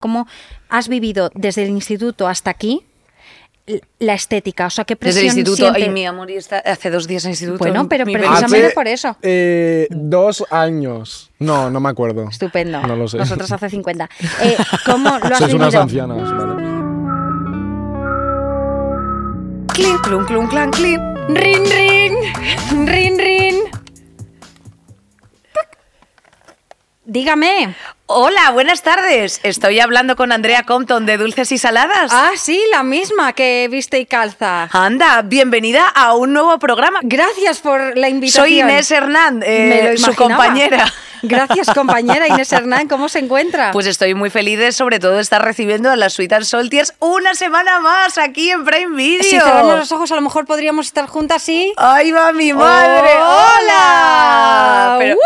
cómo has vivido desde el instituto hasta aquí la estética, o sea, qué Desde presión el instituto, siente- y mi amor, y está hace dos días en instituto. Bueno, pero precisamente. Hace, por eso. eh, dos años. No, no me acuerdo. Estupendo. No lo sé. Nosotros hace 50. Eh, ¿Cómo lo has Sois unas vivido? ancianas, vale. Clink, clun, clun, clan, clink. Rin, rin, rin, rin. Dígame. Hola, buenas tardes. Estoy hablando con Andrea Compton de Dulces y Saladas. Ah, sí, la misma que viste y calza. Anda, bienvenida a un nuevo programa. Gracias por la invitación. Soy Inés Hernán, eh, su compañera. Gracias, compañera Inés Hernán. ¿Cómo se encuentra? Pues estoy muy feliz de sobre todo estar recibiendo a las Sweet and Saltiers una semana más aquí en Prime Video. si cerramos los ojos, a lo mejor podríamos estar juntas, ¿sí? ¡Ahí va mi madre! ¡Hola! Pero-.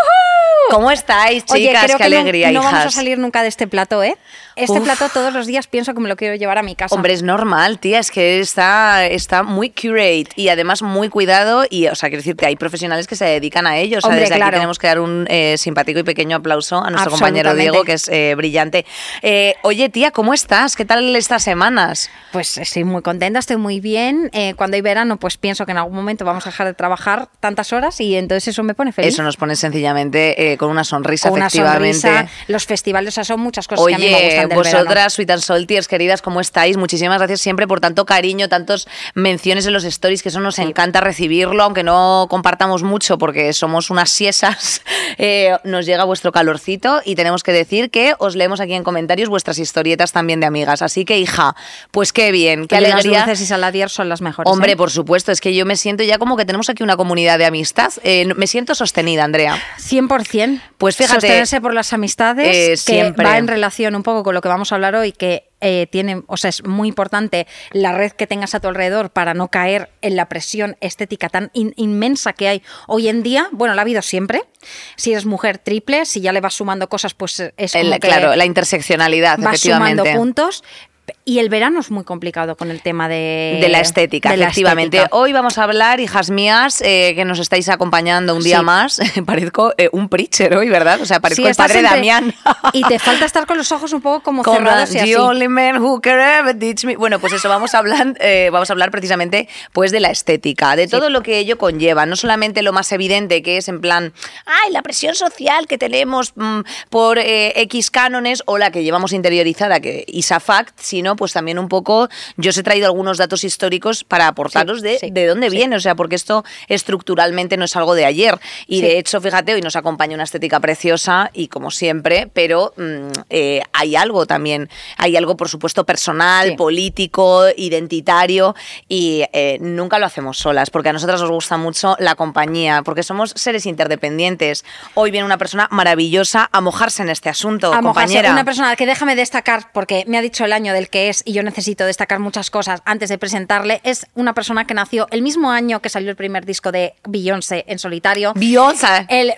¿Cómo estáis, chicas? Oye, creo ¡Qué que no- alegría, no, vamos a salir nunca de este plato, ¿eh? Este Uf. plato todos los días pienso que me lo quiero llevar a mi casa. Hombre, es normal, tía, es que está, está muy curate y además muy cuidado y, o sea, quiero decir que hay profesionales que se dedican a ello. O sea, Hombre, desde claro. aquí tenemos que dar un eh, simpático y pequeño aplauso a nuestro compañero. Diego, que es eh, brillante. Eh, oye, tía, ¿cómo estás? ¿Qué tal estas semanas? Pues estoy muy contenta, estoy muy bien. Cuando hay verano, pues pienso que en algún momento vamos a dejar de trabajar tantas horas y entonces eso me pone feliz. Eso nos pone sencillamente eh, con una sonrisa, una efectivamente. sonrisa, los festivales, o sea, son muchas cosas que a mí me Oye, gustan del vosotras, verano. Sweet and Saltiers, queridas, ¿cómo estáis? Muchísimas gracias siempre por tanto cariño, tantos menciones en los stories, que eso nos encanta recibirlo, aunque no compartamos mucho porque somos unas siesas. eh, nos llega vuestro calorcito y tenemos que decir que os leemos aquí en comentarios vuestras historietas también de amigas. Así que, hija, pues qué bien, qué Oye, alegría. Las dulces y saladier son las mejores. Hombre, ¿eh? por supuesto, es que yo me siento ya como que tenemos aquí una comunidad de amistad. Eh, me siento sostenida, Andrea. 100%. Pues fíjate, Sostenerse por las amistades, eh, que siempre. va en relación un poco con lo que vamos a hablar hoy, que eh, tiene, o sea, es muy importante la red que tengas a tu alrededor para no caer en la presión estética tan in- inmensa que hay hoy en día. Bueno, la ha habido siempre. Si eres mujer triple, si ya le vas sumando cosas, pues es como El- que claro, la interseccionalidad, vas sumando puntos. Y el verano es muy complicado con el tema de, de la estética, de la efectivamente. estética. Hoy vamos a hablar, hijas mías, eh, que nos estáis acompañando un día Sí. más. Parezco eh, un preacher hoy, ¿verdad? O sea, parezco Sí, el padre entre- Damián. Y te falta estar con los ojos un poco como Con cerrados y the así. only man who can ever teach me. Bueno, pues eso, vamos a hablar, eh, vamos a hablar precisamente pues de la estética, de todo lo que ello conlleva, no solamente lo más evidente que es en plan, ay, la presión social que tenemos mm, por X cánones o la que llevamos interiorizada, que is a pues también un poco, yo os he traído algunos datos históricos para aportaros Sí, de, sí, de dónde sí. viene, o sea, porque esto estructuralmente no es algo de ayer. Y de hecho, fíjate, hoy nos acompaña una estética preciosa y como siempre, pero mm, eh, hay algo también, hay algo por supuesto personal, político, identitario y eh, nunca lo hacemos solas, porque a nosotras nos gusta mucho la compañía, porque somos seres interdependientes. Hoy viene una persona maravillosa a mojarse en este asunto, a mojarse. compañera. Una persona que déjame destacar, porque me ha dicho el año del que es y yo necesito destacar muchas cosas antes de presentarle, es una persona que nació el mismo año que salió el primer disco de Beyoncé en solitario. Beyoncé. El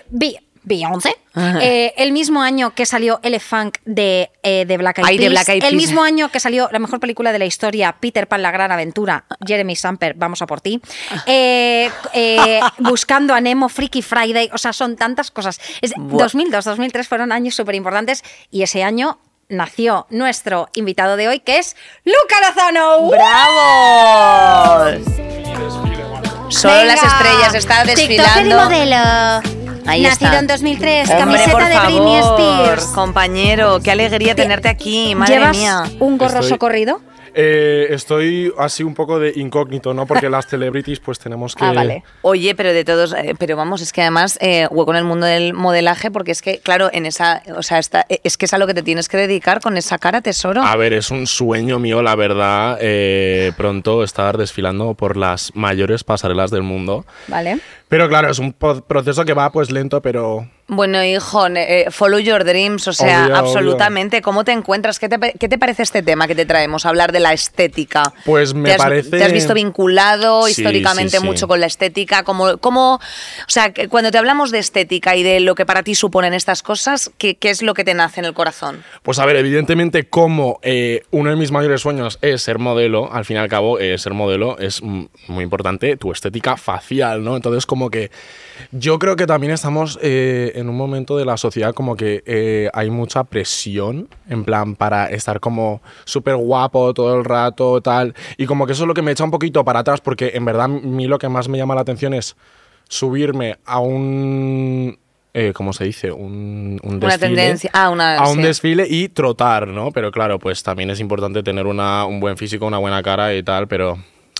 Beyoncé. Eh, el mismo año que salió Elefunk de, eh, de Black Eyed Peas. El mismo año que salió la mejor película de la historia, Peter Pan, la gran aventura, Jeremy Samper, vamos a por ti. Eh, eh, buscando a Nemo, Freaky Friday, o sea, son tantas cosas. Es, Buah. 2002, 2003 fueron años súper importantes y ese año nació nuestro invitado de hoy, que es Luca Lozano. ¡Bravo! Solo Venga. las estrellas está desfilando. modelo. Ahí Nacido está. en 2003, Hombre, camiseta por de favor, Britney Spears. Compañero, qué alegría Te- tenerte aquí, madre ¿Llevas mía. un gorro Estoy- socorrido? Eh, estoy así un poco de incógnito, ¿no? Porque las celebrities pues tenemos que... Ah, vale. Oye, pero de todos, eh, pero vamos, es que además eh, hueco en el mundo del modelaje, porque es que, claro, en esa, o sea, esta, eh, es que es a lo que te tienes que dedicar con esa cara, tesoro. A ver, es un sueño mío, la verdad, eh, pronto estar desfilando por las mayores pasarelas del mundo. Vale. Pero claro, es un proceso que va pues lento, pero Bueno, hijo, eh, follow your dreams, o sea, Obvio, obvio. absolutamente. ¿Cómo te encuentras? ¿Qué te, qué te parece este tema que te traemos? Hablar de la estética. Pues me ¿Te has, parece- ¿Te has visto vinculado Sí, históricamente sí, sí. mucho con la estética? ¿Cómo, cómo, o sea, cuando te hablamos de estética y de lo que para ti suponen estas cosas, ¿qué, qué es lo que te nace en el corazón? Pues a ver, evidentemente como eh, uno de mis mayores sueños es ser modelo, al fin y al cabo eh, ser modelo es muy importante tu estética facial, ¿no? Entonces como como que yo creo que también estamos eh, en un momento de la sociedad como que eh, hay mucha presión, en plan, para estar como súper guapo todo el rato, tal. Y como que eso es lo que me echa un poquito para atrás, porque en verdad a mí lo que más me llama la atención es subirme a un eh, ¿cómo se dice? Un, un Una desfile. tendencia. Ah, una. A un sí. desfile y trotar, ¿no? Pero claro, pues también es importante tener una, un buen físico, una buena cara y tal, pero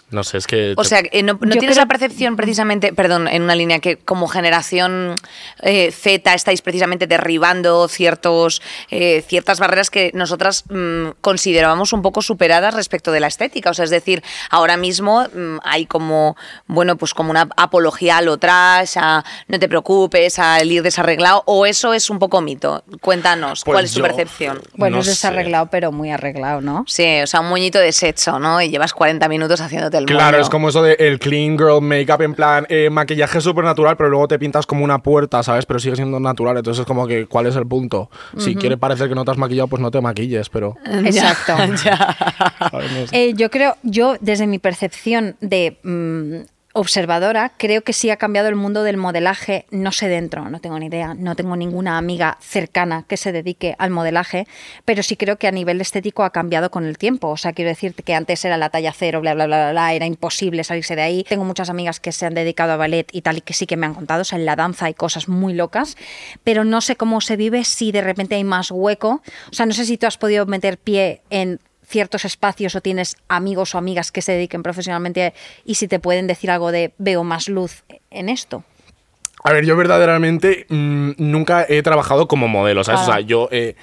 no sé, es que... O sea, eh, no, tienes creo- la percepción precisamente, perdón, en una línea que como generación eh, Z estáis precisamente derribando ciertos, eh, ciertas barreras que nosotras mm, considerábamos un poco superadas respecto de la estética. O sea, es decir, ahora mismo mm, hay como, bueno, pues como una apología a lo trash, a no te preocupes, al ir desarreglado, o eso es un poco mito. Cuéntanos, Pues ¿cuál es tu percepción? Bueno, No es sé. desarreglado, pero muy arreglado, ¿no? Sí, o sea, un moñito de sexo, ¿no? Y llevas 40 minutos haciéndote Claro, es como eso de el clean girl makeup, en plan, eh, maquillaje súper natural, pero luego te pintas como una puerta, ¿sabes? Pero sigue siendo natural, entonces es como que, ¿cuál es el punto? Si quiere parecer que no te has maquillado, pues no te maquilles, pero... Exacto. sé. Eh, yo creo, yo desde mi percepción de mm, observadora, creo que sí ha cambiado el mundo del modelaje. No sé dentro, no tengo ni idea, no tengo ninguna amiga cercana que se dedique al modelaje, pero sí creo que a nivel estético ha cambiado con el tiempo. O sea, quiero decirte que antes era la talla cero, bla, bla, bla, bla, bla, era imposible salirse de ahí. Tengo muchas amigas que se han dedicado a ballet y tal, y que sí que me han contado, o sea, en la danza hay cosas muy locas, pero no sé cómo se vive si de repente hay más hueco. O sea, no sé si tú has podido meter pie en ciertos espacios o tienes amigos o amigas que se dediquen profesionalmente y si te pueden decir algo de veo más luz en esto. A ver, yo verdaderamente mm, nunca he trabajado como modelo, ¿sabes? Claro. O sea, yo eh,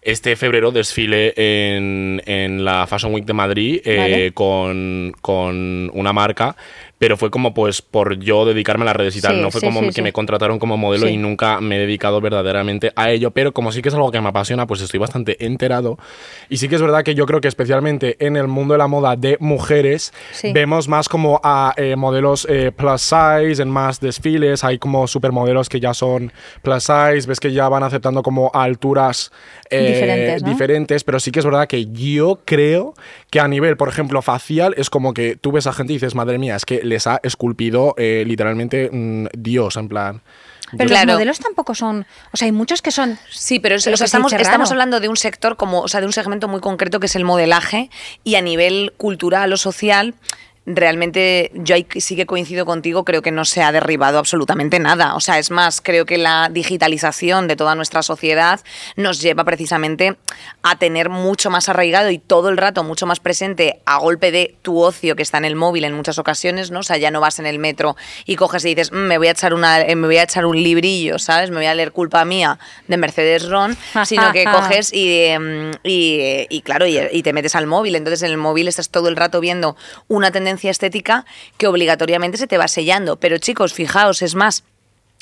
este febrero desfilé en, en la Fashion Week de Madrid eh, Vale. con, con una marca, pero fue como pues por yo dedicarme a las redes y tal, Sí, no fue sí, como sí, que me contrataron como modelo y nunca me he dedicado verdaderamente a ello, pero como sí que es algo que me apasiona, pues estoy bastante enterado. Y sí que es verdad que yo creo que especialmente en el mundo de la moda de mujeres, vemos más como a eh, modelos eh, plus size en más desfiles, hay como supermodelos que ya son plus size, ves que ya van aceptando como a alturas eh, Diferentes, ¿no? diferentes, pero sí que es verdad que yo creo que a nivel, por ejemplo, facial, es como que tú ves a gente y dices, madre mía, es que les ha esculpido eh, literalmente mm, Dios, en plan... Pero Claro. los modelos tampoco son, o sea, hay muchos que son Sí, pero es- o sea, estamos, estamos hablando de un sector como, o sea, de un segmento muy concreto que es el modelaje y a nivel cultural o social. Realmente yo ahí sí que coincido contigo, creo que no se ha derribado absolutamente nada. O sea, es más, creo que la digitalización de toda nuestra sociedad nos lleva precisamente a tener mucho más arraigado y todo el rato mucho más presente a golpe de tu ocio que está en el móvil en muchas ocasiones, ¿no? O sea, ya no vas en el metro y coges y dices, "Mm, me voy a echar una eh, me voy a echar un librillo, ¿sabes? Me voy a leer culpa mía de Mercedes Ron, sino que coges y, em, y, y claro, y, y te metes al móvil. Entonces en el móvil estás todo el rato viendo una tendencia estética que obligatoriamente se te va sellando. Pero chicos, fijaos, es más,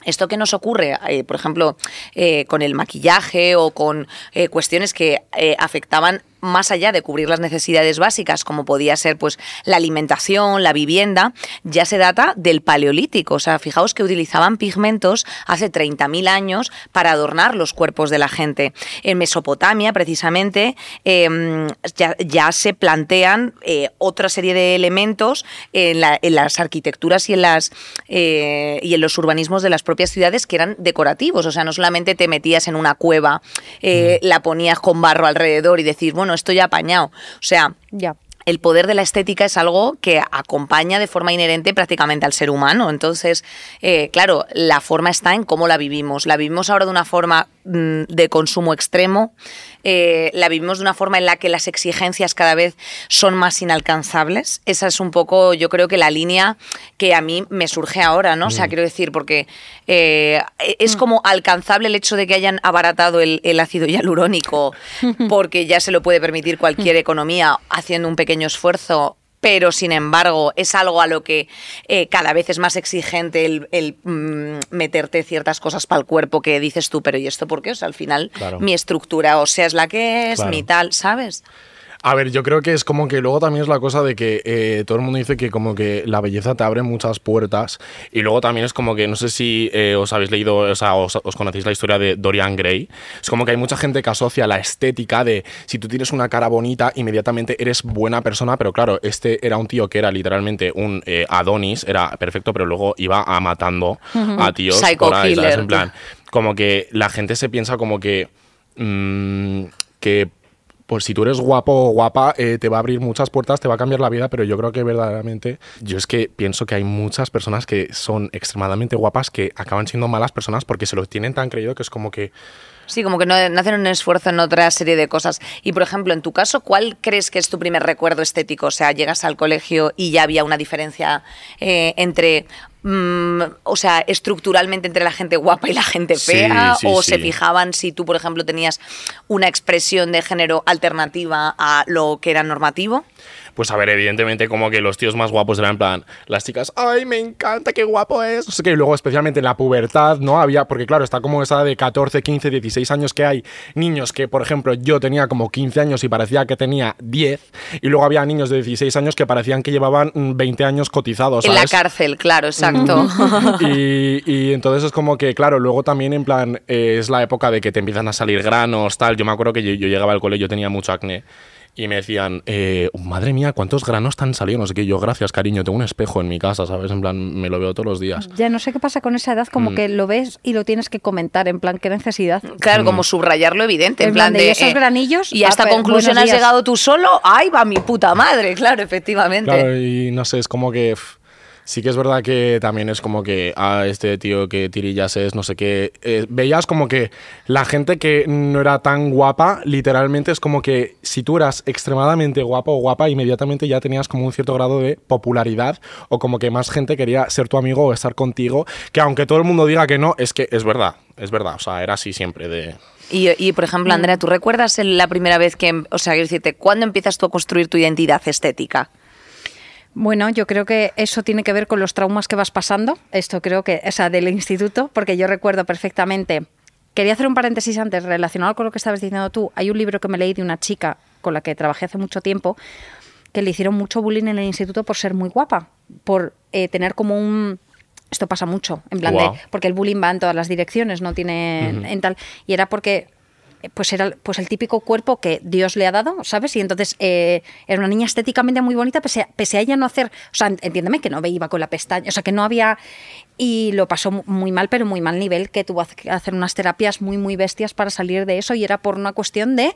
esto que nos ocurre, eh, por ejemplo, eh, con el maquillaje o con eh, cuestiones que afectaban más allá de cubrir las necesidades básicas, como podía ser pues la alimentación, la vivienda, ya se data del paleolítico. O sea, fijaos que utilizaban pigmentos hace 30.000 años para adornar los cuerpos de la gente. En Mesopotamia, precisamente, eh, ya, ya se plantean eh, otra serie de elementos en, la- en las arquitecturas y en, las, eh, y en los urbanismos de las propias ciudades que eran decorativos. O sea, no solamente te metías en una cueva, eh, la ponías con barro alrededor y decir, bueno, esto ya apañado. O sea, ya. el poder de la estética es algo que acompaña de forma inherente prácticamente al ser humano. Entonces, eh, claro, la forma está en cómo la vivimos. La vivimos ahora de una forma mm, de consumo extremo, eh, la vivimos de una forma en la que las exigencias cada vez son más inalcanzables. Esa es un poco, yo creo que la línea que a mí me surge ahora, ¿no? O sea, quiero decir, porque eh, es como alcanzable el hecho de que hayan abaratado el, el ácido hialurónico, porque ya se lo puede permitir cualquier economía haciendo un pequeño esfuerzo. Pero, sin embargo, es algo a lo que eh, cada vez es más exigente el, el, mm, meterte ciertas cosas para el cuerpo que dices tú, pero ¿y esto por qué? O sea, al final Claro. mi estructura, o sea, es la que es, Claro. mi tal, ¿sabes? A ver, yo creo que es como que luego también es la cosa de que eh, todo el mundo dice que como que la belleza te abre muchas puertas y luego también es como que no sé si eh, os habéis leído, o sea, os, os conocéis la historia de Dorian Gray. Es como que hay mucha gente que asocia la estética de si tú tienes una cara bonita, inmediatamente eres buena persona, pero claro, este era un tío que era literalmente un eh, Adonis, era perfecto, pero luego iba a matando a tíos Psycho ahí. En plan, como que la gente se piensa como que mm, que pues si tú eres guapo o guapa, eh, te va a abrir muchas puertas, te va a cambiar la vida, pero yo creo que verdaderamente, yo es que pienso que hay muchas personas que son extremadamente guapas que acaban siendo malas personas porque se lo tienen tan creído que es como que Sí, como que no, hacen un esfuerzo en otra serie de cosas. Y, por ejemplo, en tu caso, ¿cuál crees que es tu primer recuerdo estético? O sea, llegas al colegio y ya había una diferencia eh, entre... mm, o sea, estructuralmente entre la gente guapa y la gente fea, sí, o sí. se fijaban si tú, por ejemplo, tenías una expresión de género alternativa a lo que era normativo. Pues a ver, evidentemente como que los tíos más guapos eran en plan, las chicas, ay, me encanta, qué guapo es. Sé qué, y luego especialmente en la pubertad, ¿no? Había, porque claro, está como esa de 14, 15, 16 años que hay niños que, por ejemplo, yo tenía como 15 años y parecía que tenía 10, y luego había niños de 16 años que parecían que llevaban mm, 20 años cotizados, En la cárcel, claro, exacto. y, y entonces es como que, claro, luego también en plan, eh, es la época de que te empiezan a salir granos, tal. Yo me acuerdo que yo, yo llegaba al colegio, yo tenía mucho acné. Y me decían, eh, madre mía, ¿cuántos granos te han salido? No sé qué. Yo, gracias, cariño, tengo un espejo en mi casa, ¿sabes? En plan, me lo veo todos los días. Ya no sé qué pasa con esa edad, Mm. como que lo ves y lo tienes que comentar, en plan, qué necesidad. Claro, como subrayar lo evidente, en En plan plan de, de... ¿y esos granillos? Y a Ah, esta conclusión has días. llegado tú solo, ¡ay, va mi puta madre! Claro, efectivamente. Claro, y no sé, es como que. Sí que es verdad que también es como que a este tío que tirillas es, no sé qué. eh, veías como que la gente que no era tan guapa, literalmente es como que si tú eras extremadamente guapo o guapa, inmediatamente ya tenías como un cierto grado de popularidad o como que más gente quería ser tu amigo o estar contigo, que aunque todo el mundo diga que no, es que es verdad, es verdad, o sea, era así siempre de... Y, y, por ejemplo, Andrea, ¿tú recuerdas la primera vez que, o sea, quiero decirte, ¿cuándo empiezas tú a construir tu identidad estética? Bueno, yo creo que eso tiene que ver con los traumas que vas pasando. Esto creo que, o sea, del instituto, porque yo recuerdo perfectamente. Quería hacer un paréntesis antes relacionado con lo que estabas diciendo tú. Hay un libro que me leí de una chica con la que trabajé hace mucho tiempo que le hicieron mucho bullying en el instituto por ser muy guapa, por eh, tener como un esto pasa mucho, en plan de porque el bullying va en todas las direcciones, no tiene en tal y era porque pues era pues el típico cuerpo que Dios le ha dado, ¿sabes? Y entonces eh, era una niña estéticamente muy bonita, pese a, pese a ella no hacer, o sea, entiéndeme que no iba con la pestaña, o sea, que no había y lo pasó mu- muy mal, pero muy mal nivel, que tuvo que hacer unas terapias muy muy bestias para salir de eso y era por una cuestión de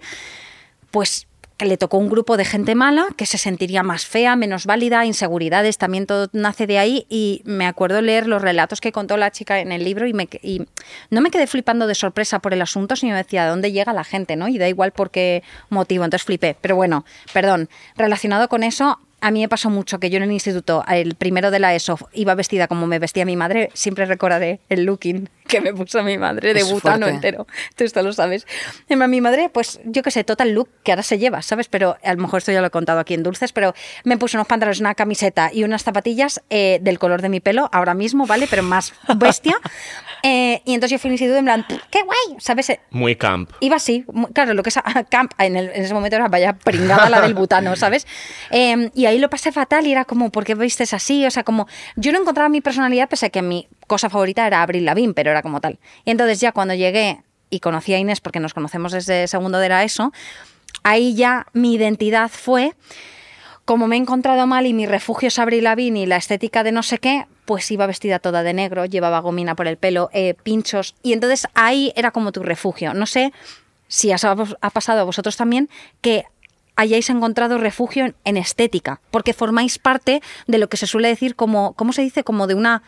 pues que le tocó un grupo de gente mala que se sentiría más fea, menos válida, inseguridades, también todo nace de ahí y me acuerdo leer los relatos que contó la chica en el libro y, me, y no me quedé flipando de sorpresa por el asunto, sino decía, ¿a dónde llega la gente? ¿no? Y da igual por qué motivo, entonces flipé. Pero bueno, perdón, relacionado con eso, a mí me pasó mucho que yo en el instituto, el primero de la ESO, iba vestida como me vestía mi madre, siempre recordaré el looking que me puso mi madre de Es butano fuerte. entero tú esto lo sabes. Mi madre, pues yo qué sé, total look que ahora se lleva, ¿sabes? Pero a lo mejor esto ya lo he contado aquí en Dulces, pero me puso unos pantalones, una camiseta y unas zapatillas eh, del color de mi pelo ahora mismo, ¿vale? Pero más bestia. Eh, y entonces yo fui al instituto en plan, ¡qué guay! ¿Sabes? Eh, Muy camp. Iba así, mu- claro, lo que es camp en, el- en ese momento era vaya pringada la del butano, ¿sabes? Eh, y ahí lo pasé fatal y era como, ¿por qué vistes así? O sea, como, yo no encontraba mi personalidad, pese a que mi cosa favorita era Abril Lavín, pero era como tal. Y entonces ya cuando llegué y conocí a Inés, porque nos conocemos desde segundo de la ESO, ahí ya mi identidad fue como me he encontrado mal y mi refugio es Avril Lavigne y la estética de no sé qué, pues iba vestida toda de negro, llevaba gomina por el pelo, eh, pinchos, y entonces ahí era como tu refugio. No sé si ha pasado a vosotros también que hayáis encontrado refugio en, en estética, porque formáis parte de lo que se suele decir como, ¿cómo se dice? Como de una...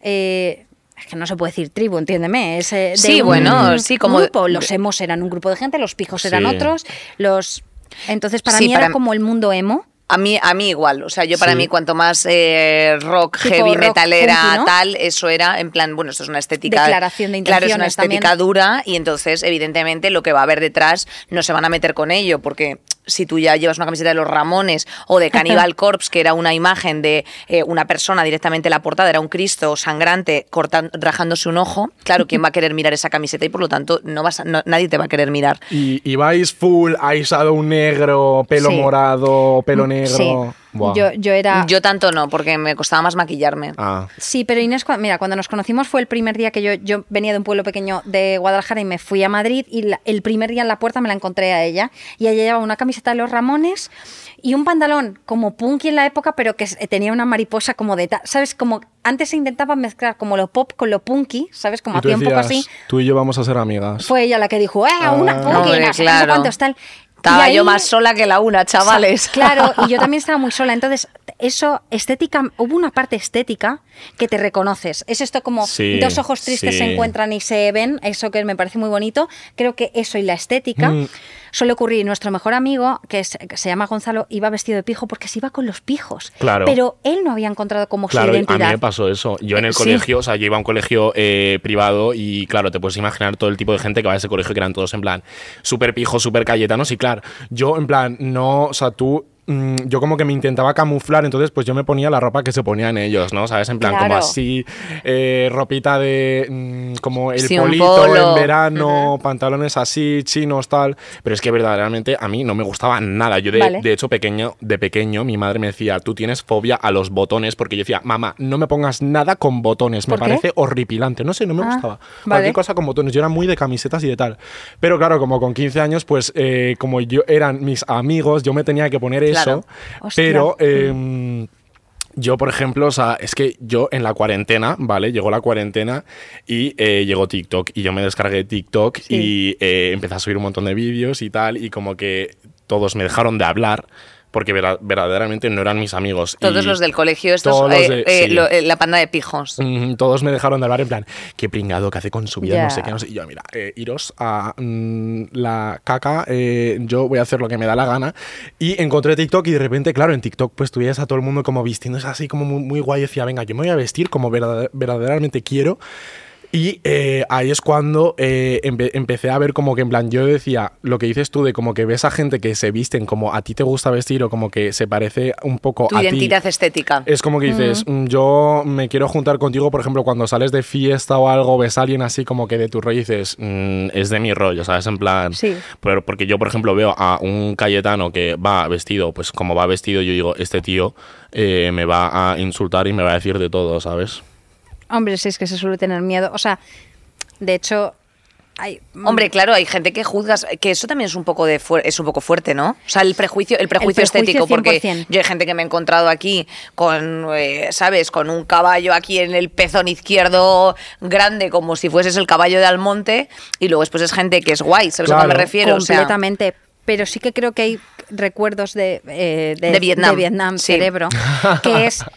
eh, es que no se puede decir tribu, entiéndeme. Es, eh, de Sí, un bueno, sí, como- grupo. Los emos eran un grupo de gente, los pijos eran Sí. otros, los... Entonces para Sí, mí para- era como el mundo emo. A mí, a mí igual, o sea, yo para Sí. mí cuanto más eh, rock, Tipo heavy, rock metalera, punky, ¿no? tal, eso era en plan, bueno, esto es una estética... Declaración de Claro, es una intenciones estética también. dura y entonces, evidentemente, lo que va a haber detrás no se van a meter con ello porque si tú ya llevas una camiseta de los Ramones o de Cannibal Corpse, que era una imagen de eh, una persona directamente en la portada, era un Cristo sangrante cortando, rajándose un ojo. Claro, ¿quién va a querer mirar esa camiseta? Y por lo tanto, no vas a- no- nadie te va a querer mirar. Y, y vais full, aisado un negro, pelo Sí. morado, pelo negro. Sí. Yo, yo era. Yo tanto no, porque me costaba más maquillarme. Ah. Sí, pero Inés, mira, cuando nos conocimos fue el primer día que yo, yo venía de un pueblo pequeño de Guadalajara y me fui a Madrid y la- el primer día en la puerta me la encontré a ella y ella llevaba una camiseta de los Ramones y un pantalón como punky en la época, pero que tenía una mariposa como de, ¿sabes? Como antes se intentaba mezclar como lo pop con lo punky, ¿sabes? Como hacía un poco así. tú y yo vamos a ser amigas. Fue ella la que dijo, ¡eh, una Ah. punky! Hombre, no sé, no sé claro. cuántos, tal. Estaba yo más sola que la una, chavales. Claro, y yo también estaba muy sola. Entonces, eso, estética, hubo una parte estética que te reconoces. Es esto como Sí, dos ojos tristes sí. se encuentran y se ven, eso que me parece muy bonito. Creo que eso y la estética Mm. Suele ocurrir. Nuestro mejor amigo, que, es- que se llama Gonzalo, iba vestido de pijo porque se iba con los pijos. Claro. Pero él no había encontrado como Claro, su a mí identidad. me pasó eso. Yo en el Sí. colegio, o sea, yo iba a un colegio eh, privado y claro, te puedes imaginar todo el tipo de gente que va a ese colegio que eran todos en plan súper pijos, súper cayetanos y claro, yo en plan, no, o sea, tú... mm, Yo como que me intentaba camuflar, entonces pues yo me ponía la ropa que se ponían ellos, ¿no? ¿Sabes? En plan, como así, eh, ropita de mm, como el Sí, polito en verano, pantalones así, chinos, tal. Pero es que verdaderamente a mí no me gustaba nada. Yo de, Vale. de hecho, pequeño, de pequeño, mi madre me decía, tú tienes fobia a los botones, porque yo decía, mamá, no me pongas nada con botones, me parece horripilante. No sé, no me Ah, gustaba. vale. Cualquier cosa con botones. Yo era muy de camisetas y de tal. Pero claro, como con 15 años, pues eh, como yo eran mis amigos, yo me tenía que poner Claro. Pero. em, yo, por ejemplo, o sea, es que yo en la cuarentena, ¿vale? Llegó la cuarentena y eh, llegó TikTok. Y yo me descargué TikTok y eh, empecé a subir un montón de vídeos y tal. Y como que todos me dejaron de hablar porque vera- verdaderamente no eran mis amigos. Todos Y los del colegio, estos, eh, de- eh, sí. lo- eh, la panda de pijos. Mm, Todos me dejaron de hablar en plan, qué pringado que hace con su vida, Ya. no sé qué, no sé. Y yo, mira, eh, iros a mm, la caca, eh, yo voy a hacer lo que me da la gana. Y encontré TikTok y de repente, claro, en TikTok pues tú veías a todo el mundo como vistiéndose así como muy, muy guay. Y decía, venga, yo me voy a vestir como verdad- verdaderamente quiero. Y eh, ahí es cuando eh, empe- empecé a ver como que en plan, yo decía, lo que dices tú de como que ves a gente que se visten como a ti te gusta vestir o como que se parece un poco Tu a ti. identidad estética. Es como que dices, mm, yo me quiero juntar contigo, por ejemplo, cuando sales de fiesta o algo, ves a alguien así como que de tu rollo y dices, mm, es de mi rollo, ¿sabes? En plan, Sí. pero porque yo, por ejemplo, veo a un Cayetano que va vestido, pues como va vestido, yo digo, este tío eh, me va a insultar y me va a decir de todo, ¿sabes? Hombre, sí, es que se suele tener miedo. O sea, de hecho, hay. Hombre, claro, hay gente que juzgas, que eso también es un poco de fuer- es un poco fuerte, ¿no? O sea, el prejuicio, el prejuicio, prejuicio estético, porque 100%. yo hay gente que me he encontrado aquí con, eh, ¿sabes? Con un caballo aquí en el pezón izquierdo grande, como si fueses el caballo de Almonte, y luego después es gente que es guay, ¿sabes a qué me Claro. refiero? O sea, completamente. pero sí que creo que hay recuerdos de, eh, De Vietnam. de Vietnam, Sí. cerebro, que es.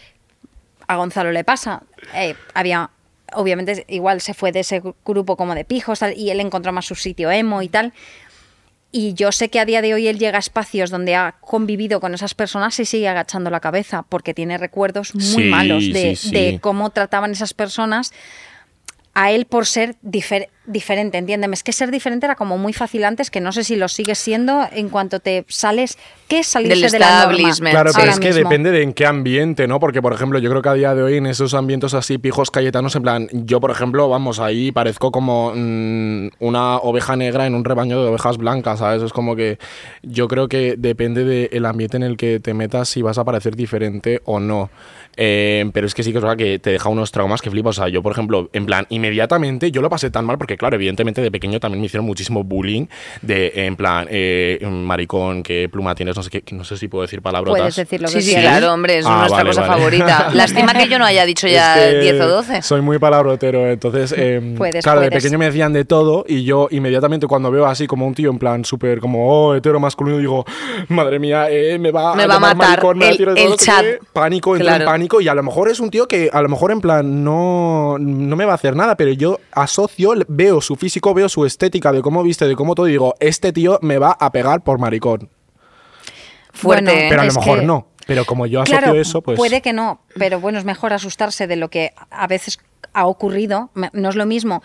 A Gonzalo le pasa. eh, había. Obviamente, igual se fue de ese grupo como de pijos tal, y él encontró más su sitio emo y tal. Y yo sé que a día de hoy él llega a espacios donde ha convivido con esas personas y sigue agachando la cabeza porque tiene recuerdos muy Sí, malos de, sí, sí. de cómo trataban esas personas a él por ser difer- diferente, entiéndeme. Es que ser diferente era como muy fácil antes, que no sé si lo sigues siendo en cuanto te sales. ¿Qué es salirse Del de la norma? Claro, pero es que mismo? depende de en qué ambiente, ¿no? Porque, por ejemplo, yo creo que a día de hoy en esos ambientes así pijos cayetanos, en plan, yo, por ejemplo, vamos, ahí parezco como mm, una oveja negra en un rebaño de ovejas blancas, ¿sabes? Es como que yo creo que depende del ambiente en el que te metas si vas a parecer diferente o no. Eh, pero es que sí que es verdad que te deja unos traumas que flipas. O sea, yo, por ejemplo, en plan, inmediatamente yo lo pasé tan mal porque, claro, evidentemente de pequeño también me hicieron muchísimo bullying de, en plan, eh, maricón, qué pluma tienes, no sé qué, no sé si puedo decir palabrotas. Puedes decir lo que Sí, sí, claro, hombre, es Ah, nuestra vale, cosa vale. favorita. Lástima que yo no haya dicho ya Es que 10 o 12. Soy muy palabrotero, entonces, eh, Puedes, claro, de pequeño me decían de todo y yo inmediatamente cuando veo así como un tío en plan súper como, oh, hetero masculino, digo, madre mía, eh, me va Me va a llamar matar maricón, me va a el- el chat. qué". Pánico, Claro. en pánico y a lo mejor es un tío que a lo mejor en plan no, no me va a hacer nada, pero yo asocio, veo su físico, veo su estética, de cómo viste, de cómo todo y digo, este tío me va a pegar por maricón. Fuerte. Bueno. Pero a lo mejor que- no. Pero como yo asocio Claro, eso, pues... puede que no, pero bueno, es mejor asustarse de lo que a veces ha ocurrido. No es lo mismo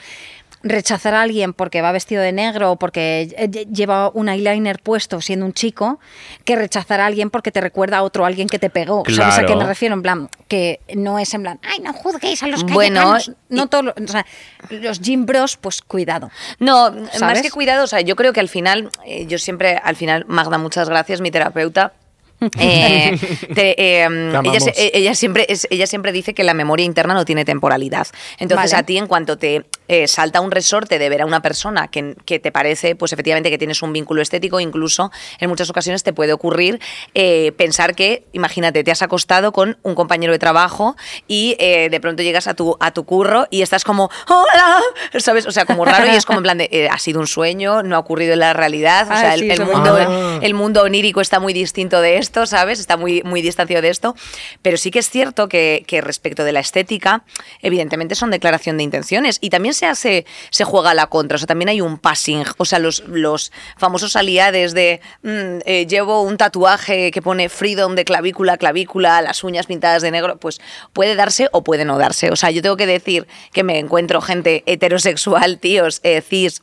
rechazar a alguien porque va vestido de negro o porque lle- lleva un eyeliner puesto siendo un chico que rechazar a alguien porque te recuerda a otro alguien que te pegó. ¿Sabes a qué Claro. me refiero? En plan, que no es en plan, ay, no juzguéis a los Bueno, callejanos". y- no todos, los- o sea, los gym bros, pues cuidado. No, más que cuidado, o sea, yo creo que al final, eh, yo siempre, al final, Magda, muchas gracias, mi terapeuta. eh, te- eh, ella, se- eh, ella siempre ella siempre dice que la memoria interna no tiene temporalidad. Entonces Vale. a ti en cuanto te eh, salta un resorte de ver a una persona que, que te parece, pues efectivamente que tienes un vínculo estético, incluso en muchas ocasiones te puede ocurrir eh, pensar que, imagínate, te has acostado con un compañero de trabajo y eh, de pronto llegas a tu, a tu curro y estás como, hola, ¿sabes? O sea, como raro y es como en plan de, eh, ha sido un sueño, no ha ocurrido en la realidad, o Ah, sea, el, sí, el somos mundo, Ah. el mundo onírico está muy distinto de esto, ¿sabes? Está muy, muy distanciado de esto. Pero sí que es cierto que, respecto de la estética, evidentemente son declaración de intenciones. Y también se hace, se juega a la contra. O sea, también hay un passing. O sea, los, los famosos aliades de mm, eh, llevo un tatuaje que pone freedom de clavícula, clavícula, las uñas pintadas de negro. Pues puede darse o puede no darse. O sea, yo tengo que decir que me encuentro gente heterosexual, tíos, eh, cis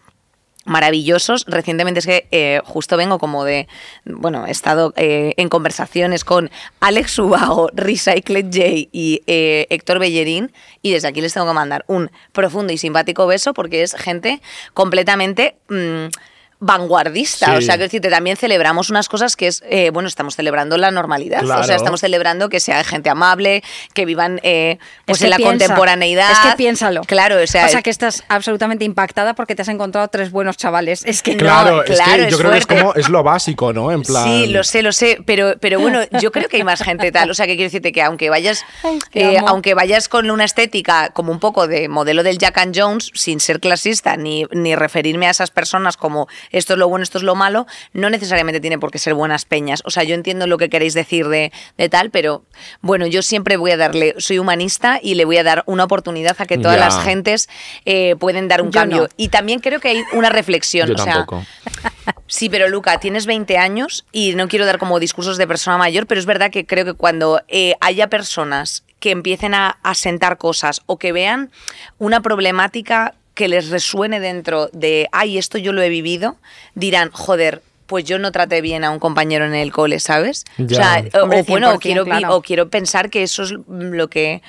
maravillosos. Recientemente es que eh, justo vengo como de, bueno, he estado eh, en conversaciones con Alex Ubago, Recycled J y eh, Héctor Bellerín y desde aquí les tengo que mandar un profundo y simpático beso porque es gente completamente... mm, vanguardista, Sí. o sea, que decirte, también celebramos unas cosas que es, eh, bueno, estamos celebrando la normalidad, o sea, estamos celebrando que sea gente amable, que vivan eh, pues Es que en la piensa, contemporaneidad. Es que piénsalo. Claro, o sea, que estás absolutamente impactada porque te has encontrado tres buenos chavales. Es que Claro, No, es claro, que yo es creo que es como, es lo básico, ¿no? En plan. Sí, lo sé, lo sé, pero, pero bueno, yo creo que hay más gente tal. O sea, que quiero decirte que aunque vayas, Ay, eh, aunque vayas con una estética como un poco de modelo del Jack and Jones, sin ser clasista ni, ni referirme a esas personas como esto es lo bueno, esto es lo malo, no necesariamente tiene por qué ser buenas peñas. O sea, yo entiendo lo que queréis decir de, de tal, pero bueno, yo siempre voy a darle, soy humanista y le voy a dar una oportunidad a que todas Ya. las gentes eh, pueden dar un Yo cambio. no. Y también creo que hay una reflexión. Yo o sea. Sí, pero Luca, tienes 20 años y no quiero dar como discursos de persona mayor, pero es verdad que creo que cuando eh, haya personas que empiecen a, a sentar cosas o que vean una problemática que les resuene dentro de, ay, esto yo lo he vivido, dirán, joder, pues yo no traté bien a un compañero en el cole, ¿sabes? Ya. O sea, o- Hombre, o, bueno, o 100%, quiero, vi- claro. o quiero pensar que eso es lo que...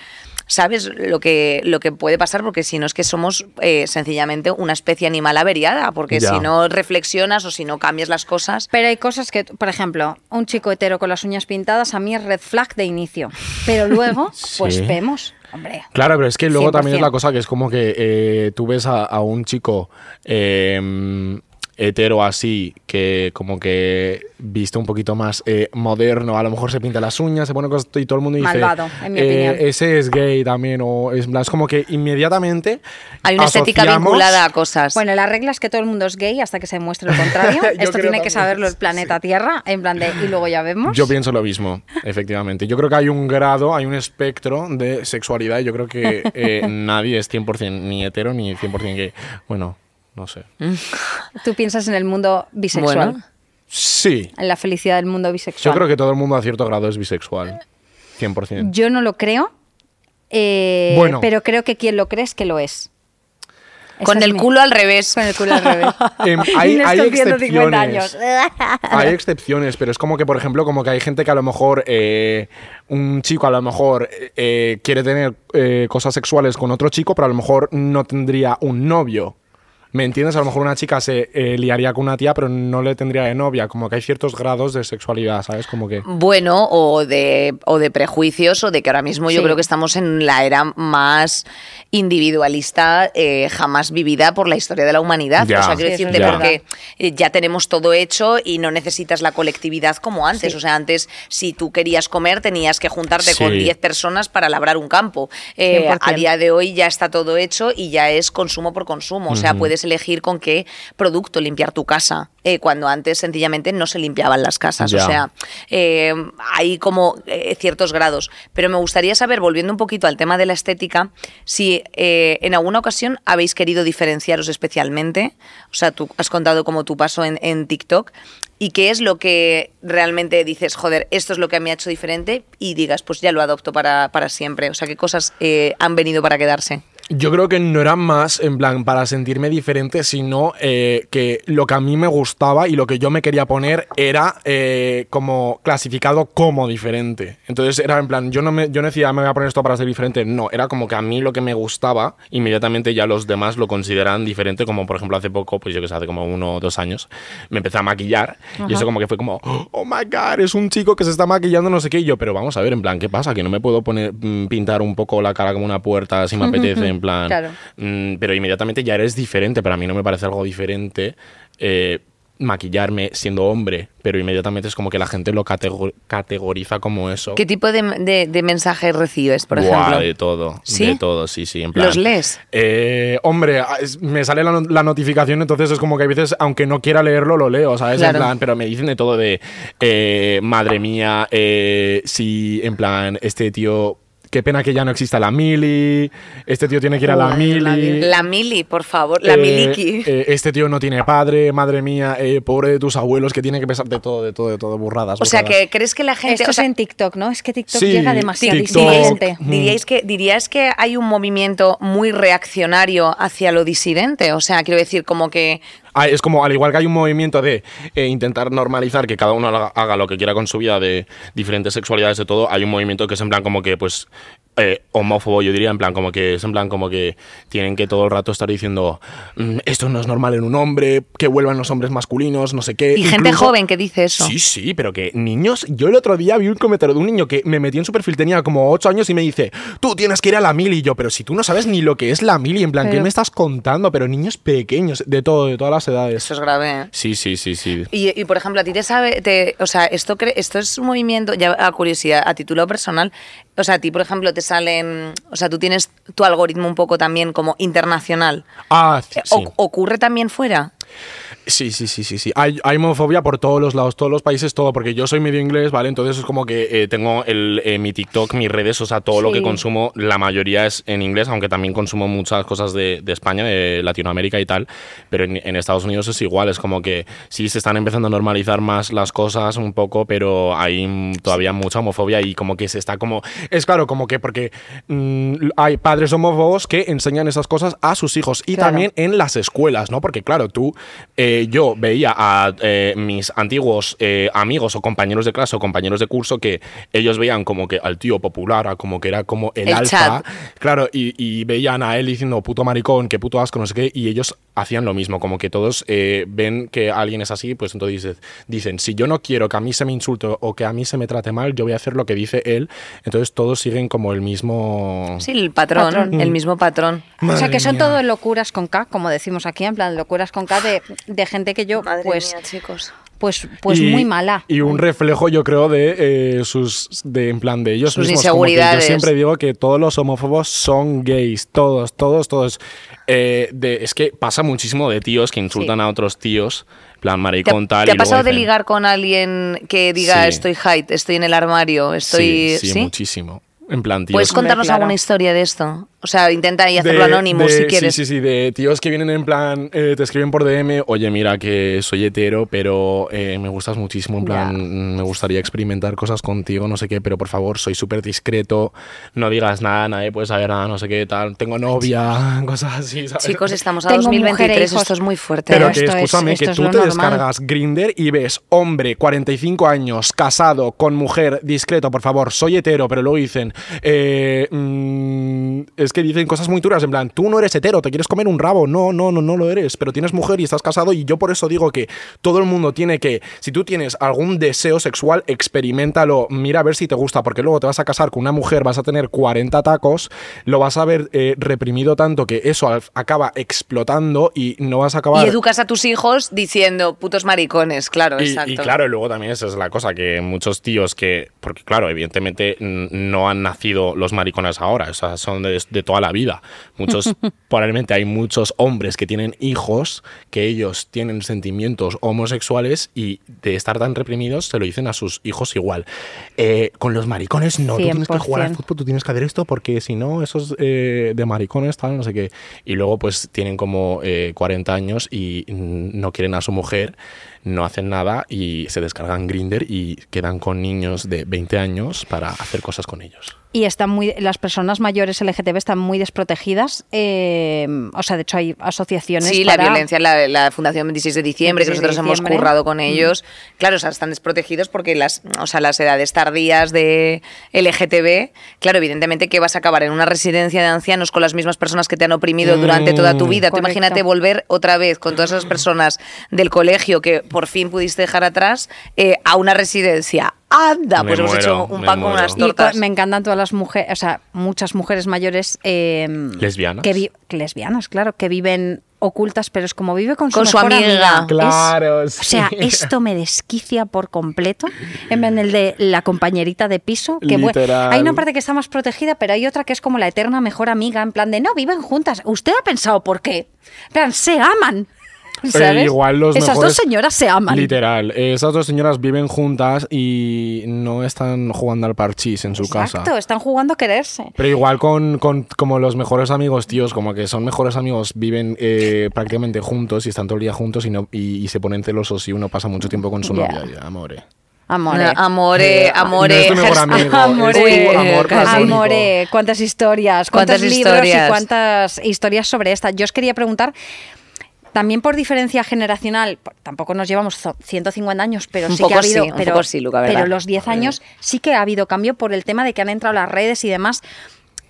¿Sabes lo que, lo que puede pasar? Porque si no es que somos eh, sencillamente una especie animal averiada, porque Ya. si no reflexionas o si no cambias las cosas, Pero hay cosas que, por ejemplo, un chico hetero con las uñas pintadas a mí es red flag de inicio. Pero luego, pues vemos, hombre. Claro, pero es que luego también es 100%. la cosa que es como que eh, tú ves a, a un chico eh, hetero así, que como que viste un poquito más eh, moderno, a lo mejor se pinta las uñas, se pone cosas y todo el mundo dice... Malvado, en mi eh, opinión. Ese es gay también, o es, es como que inmediatamente... hay una estética vinculada a cosas. Bueno, la regla es que todo el mundo es gay hasta que se muestre lo contrario. Yo Esto tiene que saberlo el sí. planeta Tierra, en plan de, y luego ya vemos. Yo pienso lo mismo, efectivamente. Yo creo que hay un grado, hay un espectro de sexualidad y yo creo que eh, nadie es 100% ni hetero ni 100% gay. Bueno, no sé. Tú piensas en el mundo bisexual, Bueno. Sí, en la felicidad del mundo bisexual. yo creo que todo el mundo a cierto grado es bisexual. 100%. Yo no lo creo, eh, Bueno. pero creo que quien lo cree es que lo es. Con el mi- culo al revés. Con el culo al revés. Em, hay, hay con 150 años. excepciones. Hay excepciones, pero es como que, por ejemplo, como que hay gente que a lo mejor, eh, un chico a lo mejor eh, quiere tener eh, cosas sexuales con otro chico, pero a lo mejor no tendría un novio. ¿Me entiendes? A lo mejor una chica se eh, liaría con una tía, pero no le tendría de novia. Como que hay ciertos grados de sexualidad, ¿sabes? Como que... Bueno, o de, o de prejuicios, o de que ahora mismo yo creo que estamos en la era más individualista eh, jamás vivida por la historia de la humanidad. Ya. O sea, quiero Sí, decirte, porque ya tenemos todo hecho y no necesitas la colectividad como antes. Sí. O sea, antes, si tú querías comer, tenías que juntarte con Sí. 10 personas para labrar un campo. Eh, 100%. a día de hoy ya está todo hecho y ya es consumo por consumo. O sea, Ujú. puedes elegir con qué producto limpiar tu casa, eh, cuando antes sencillamente no se limpiaban las casas. Ya. O sea, eh, hay como eh, ciertos grados. Pero me gustaría saber, volviendo un poquito al tema de la estética, si en alguna ocasión habéis querido diferenciaros especialmente. O sea, tú has contado como tu paso en, en TikTok. ¿Y qué es lo que realmente dices, joder, esto es lo que me ha hecho diferente? Y digas, pues ya lo adopto para, para siempre. O sea, ¿qué cosas han venido para quedarse? Yo creo que no era más, en plan, para sentirme diferente, sino eh, que lo que a mí me gustaba y lo que yo me quería poner era eh, como clasificado como diferente. Entonces era en plan, yo no, me, yo no decía, "Ah, me voy a poner esto para ser diferente. No, era como que a mí lo que me gustaba, inmediatamente ya los demás lo consideran diferente. Como por ejemplo hace poco, pues yo que sé, hace como uno o dos años, me empecé a maquillar. Y eso como que fue como, oh my god, es un chico que se está maquillando, no sé qué. Y yo, pero vamos a ver, en plan, ¿qué pasa? Que no me puedo poner, mm, pintar un poco la cara como una puerta si me apetece, en plan. Claro. Mm, pero inmediatamente ya eres diferente. Pero a mí no me parece algo diferente eh, maquillarme siendo hombre. Pero inmediatamente es como que la gente lo catego- categoriza como eso. ¿Qué tipo de, de- de mensajes recibes, por Buah, ejemplo? de todo. ¿Sí? De todo, sí, sí. En plan, ¿Los lees? eh, hombre, a- es- me sale la notificación, entonces es como que a veces, aunque no quiera leerlo, lo leo, ¿sabes? Claro. En plan, pero me dicen de todo de, eh, madre mía, eh, si, en plan, este tío, qué pena que ya no exista la mili, este tío tiene que ir a la Joder, la mili. La mili, por favor, la eh, miliki. eh, este tío no tiene padre, madre mía, eh, pobre de tus abuelos que tiene que pesar de todo, de todo, de todo, burradas. o sea, que crees que la gente... Esto o sea, es en TikTok, ¿no? Es que TikTok Sí, llega diríais, gente. Mm. diríais que, ¿Dirías que hay un movimiento muy reaccionario hacia lo disidente? O sea, quiero decir, como que... Ah, es como, al igual que hay un movimiento de eh, intentar normalizar que cada uno haga, lo que quiera con su vida de diferentes sexualidades, de todo, hay un movimiento que es en plan como que, pues, eh, homófobo, yo diría, en plan como que es en plan como que tienen que todo el rato estar diciendo "Mm, esto no es normal en un hombre, que vuelvan los hombres masculinos, no sé qué. Y gente joven que dice eso. Sí, sí, pero que niños. Yo el otro día vi un comentario de un niño que me metió en su perfil, tenía como 8 años y me dice: Tú tienes que ir a la mili. Y yo, pero si tú no sabes ni lo que es la mili, en plan, ¿qué me estás contando? Pero niños pequeños, de todo, de todas las edades. Eso es grave, ¿eh? Sí, sí, sí, sí. Y, y, por ejemplo, a ti te sabe, te, o sea, esto, esto es un movimiento, ya a curiosidad, a título personal, o sea, a ti, por ejemplo, te salen, o sea, tú tienes tu algoritmo un poco también como internacional. Ah, sí. ¿Ocurre también fuera? Sí, sí, sí, sí, sí. Hay, hay homofobia por todos los lados, todos los países, todo, porque yo soy medio inglés, ¿vale? Entonces es como que eh, tengo el, eh, mi TikTok, mis redes, o sea, todo lo que consumo, la mayoría es en inglés, aunque también consumo muchas cosas de, de España, de Latinoamérica y tal, pero en, en Estados Unidos es igual, es como que sí se están empezando a normalizar más las cosas un poco, pero hay todavía mucha homofobia y como que se está como... Es claro, como que porque mm, hay padres homófobos que enseñan esas cosas a sus hijos y Claro. también en las escuelas, ¿no? Porque claro, tú, eh, yo veía a eh, mis antiguos eh, amigos o compañeros de clase o compañeros de curso que ellos veían como que al tío popular, a como que era como el, El alfa, chat. claro, y, y veían a él diciendo puto maricón, que puto asco, no sé qué, y ellos hacían lo mismo, como que todos eh, ven que alguien es así, pues entonces dice- dicen, si yo no quiero que a mí se me insulte o que a mí se me trate mal, yo voy a hacer lo que dice él, entonces todos siguen como el mismo... Sí, el patrón, Patrón. el mismo patrón. o sea, que son mía. todo locuras con K, como decimos aquí, en plan locuras con K de, de gente que yo, Madre pues, mía, chicos. pues, pues Y- muy mala. Y un reflejo, yo creo, de eh, sus. de en plan de ellos Sus mismos. Inseguridades. yo siempre digo que todos los homófobos son gays. Todos, todos, todos. Eh, de, es que pasa muchísimo de tíos que insultan Sí. a otros tíos. en plan ¿Te, maricón tal. te ha y pasado de dicen- ligar con alguien que diga Sí. estoy height, estoy en el armario, estoy... Sí, sí, muchísimo. En plan, tíos. ¿Puedes Hombre, contarnos claro. alguna historia de esto? O sea, intenta ahí hacerlo De- anónimo de- si quieres. Sí, sí, sí, de tíos que vienen en plan, eh, te escriben por DM, oye, mira que soy hetero, pero eh, me gustas muchísimo, en plan, me gustaría experimentar cosas contigo, no sé qué, pero por favor, soy súper discreto, no digas nada, nadie puede saber nada, no sé qué, tal, tengo novia, cosas así, ¿sabes? Chicos, estamos a Tengo mujer e 2023, hijos. esto es muy fuerte. Pero ¿eh? que es- escúchame, esto que es tú te normal. descargas Grinder y ves hombre, 45 años, casado, con mujer, discreto, por favor, soy hetero, pero luego dicen, eh, mm, es que dicen cosas muy duras, en plan, tú no eres hetero, te quieres comer un rabo, no, no, no, no lo eres, pero tienes mujer y estás casado y yo por eso digo que todo el mundo tiene que, si tú tienes algún deseo sexual, experimentalo, mira a ver si te gusta, porque luego te vas a casar con una mujer, vas a tener 40 tacos, lo vas a ver eh, reprimido tanto que eso acaba explotando y no vas a acabar... Y educas a tus hijos diciendo putos maricones, claro, Y, exacto. y claro, y luego también esa es la cosa, que muchos tíos que, porque claro, evidentemente no han nacido los maricones ahora, o sea, son de, de toda la vida. Muchos, probablemente hay muchos hombres que tienen hijos, que ellos tienen sentimientos homosexuales y de estar tan reprimidos se lo dicen a sus hijos igual. Eh, con los maricones no, tú tienes que jugar al 100%. fútbol, tú tienes que hacer esto porque si no, esos eh, de maricones, tal, no sé qué. Y luego pues tienen como eh, 40 años y no quieren a su mujer, no hacen nada y se descargan Grinder y quedan con niños de 20 años para hacer cosas con ellos. Y están muy, las personas mayores LGTB están muy desprotegidas. eh, o sea, de hecho hay asociaciones. Sí, para- la violencia, la, la Fundación 26 de diciembre, que 26 de nosotros hemos currado con ellos. Claro, o sea, están desprotegidos porque las, o sea, las edades tardías de LGTB, claro, evidentemente que vas a acabar en una residencia de ancianos con las mismas personas que te han oprimido durante toda tu vida. Tú imagínate volver otra vez con todas esas personas del colegio que por fin pudiste dejar atrás eh, a una residencia. ¡Anda! Me Pues hemos hecho un pan con unas Y tortas. me encantan todas las mujeres, o sea, muchas mujeres mayores. eh, ¿Lesbianas? Que lesbianas, claro, que viven ocultas, pero es como vive con su, Con su mejor amiga. Es- Claro, O sea, sí. esto me desquicia por completo. En plan, el de la compañerita de piso. Que bueno, Literal. hay una parte que está más protegida, pero hay otra que es como la eterna mejor amiga. En plan de no, viven juntas. ¿Usted ha pensado por qué? En plan, se aman. Eh, ¿Sabes? igual los Esas mejores- dos señoras se aman. Literal, eh, esas dos señoras viven juntas y no están jugando al parchís en su Exacto, casa. están jugando a quererse. Pero igual con, con- como los mejores amigos, tíos, como que son mejores amigos, viven eh, prácticamente juntos y están todo el día juntos y, no, y, y se ponen celosos si uno pasa mucho tiempo con su novia. Ya, amore. Amore. No, amore, Eh, amore, no es amigo, Amore, es amor. Amore, cuántas historias, cuántos Cuántas libros historias. y cuántas historias sobre esta. Yo os quería preguntar, también por diferencia generacional, tampoco nos llevamos zo- 150 años, pero Un sí poco que ha habido, sí, pero, poco sí, Luca, pero los 10 años sí que ha habido cambio por el tema de que han entrado las redes y demás.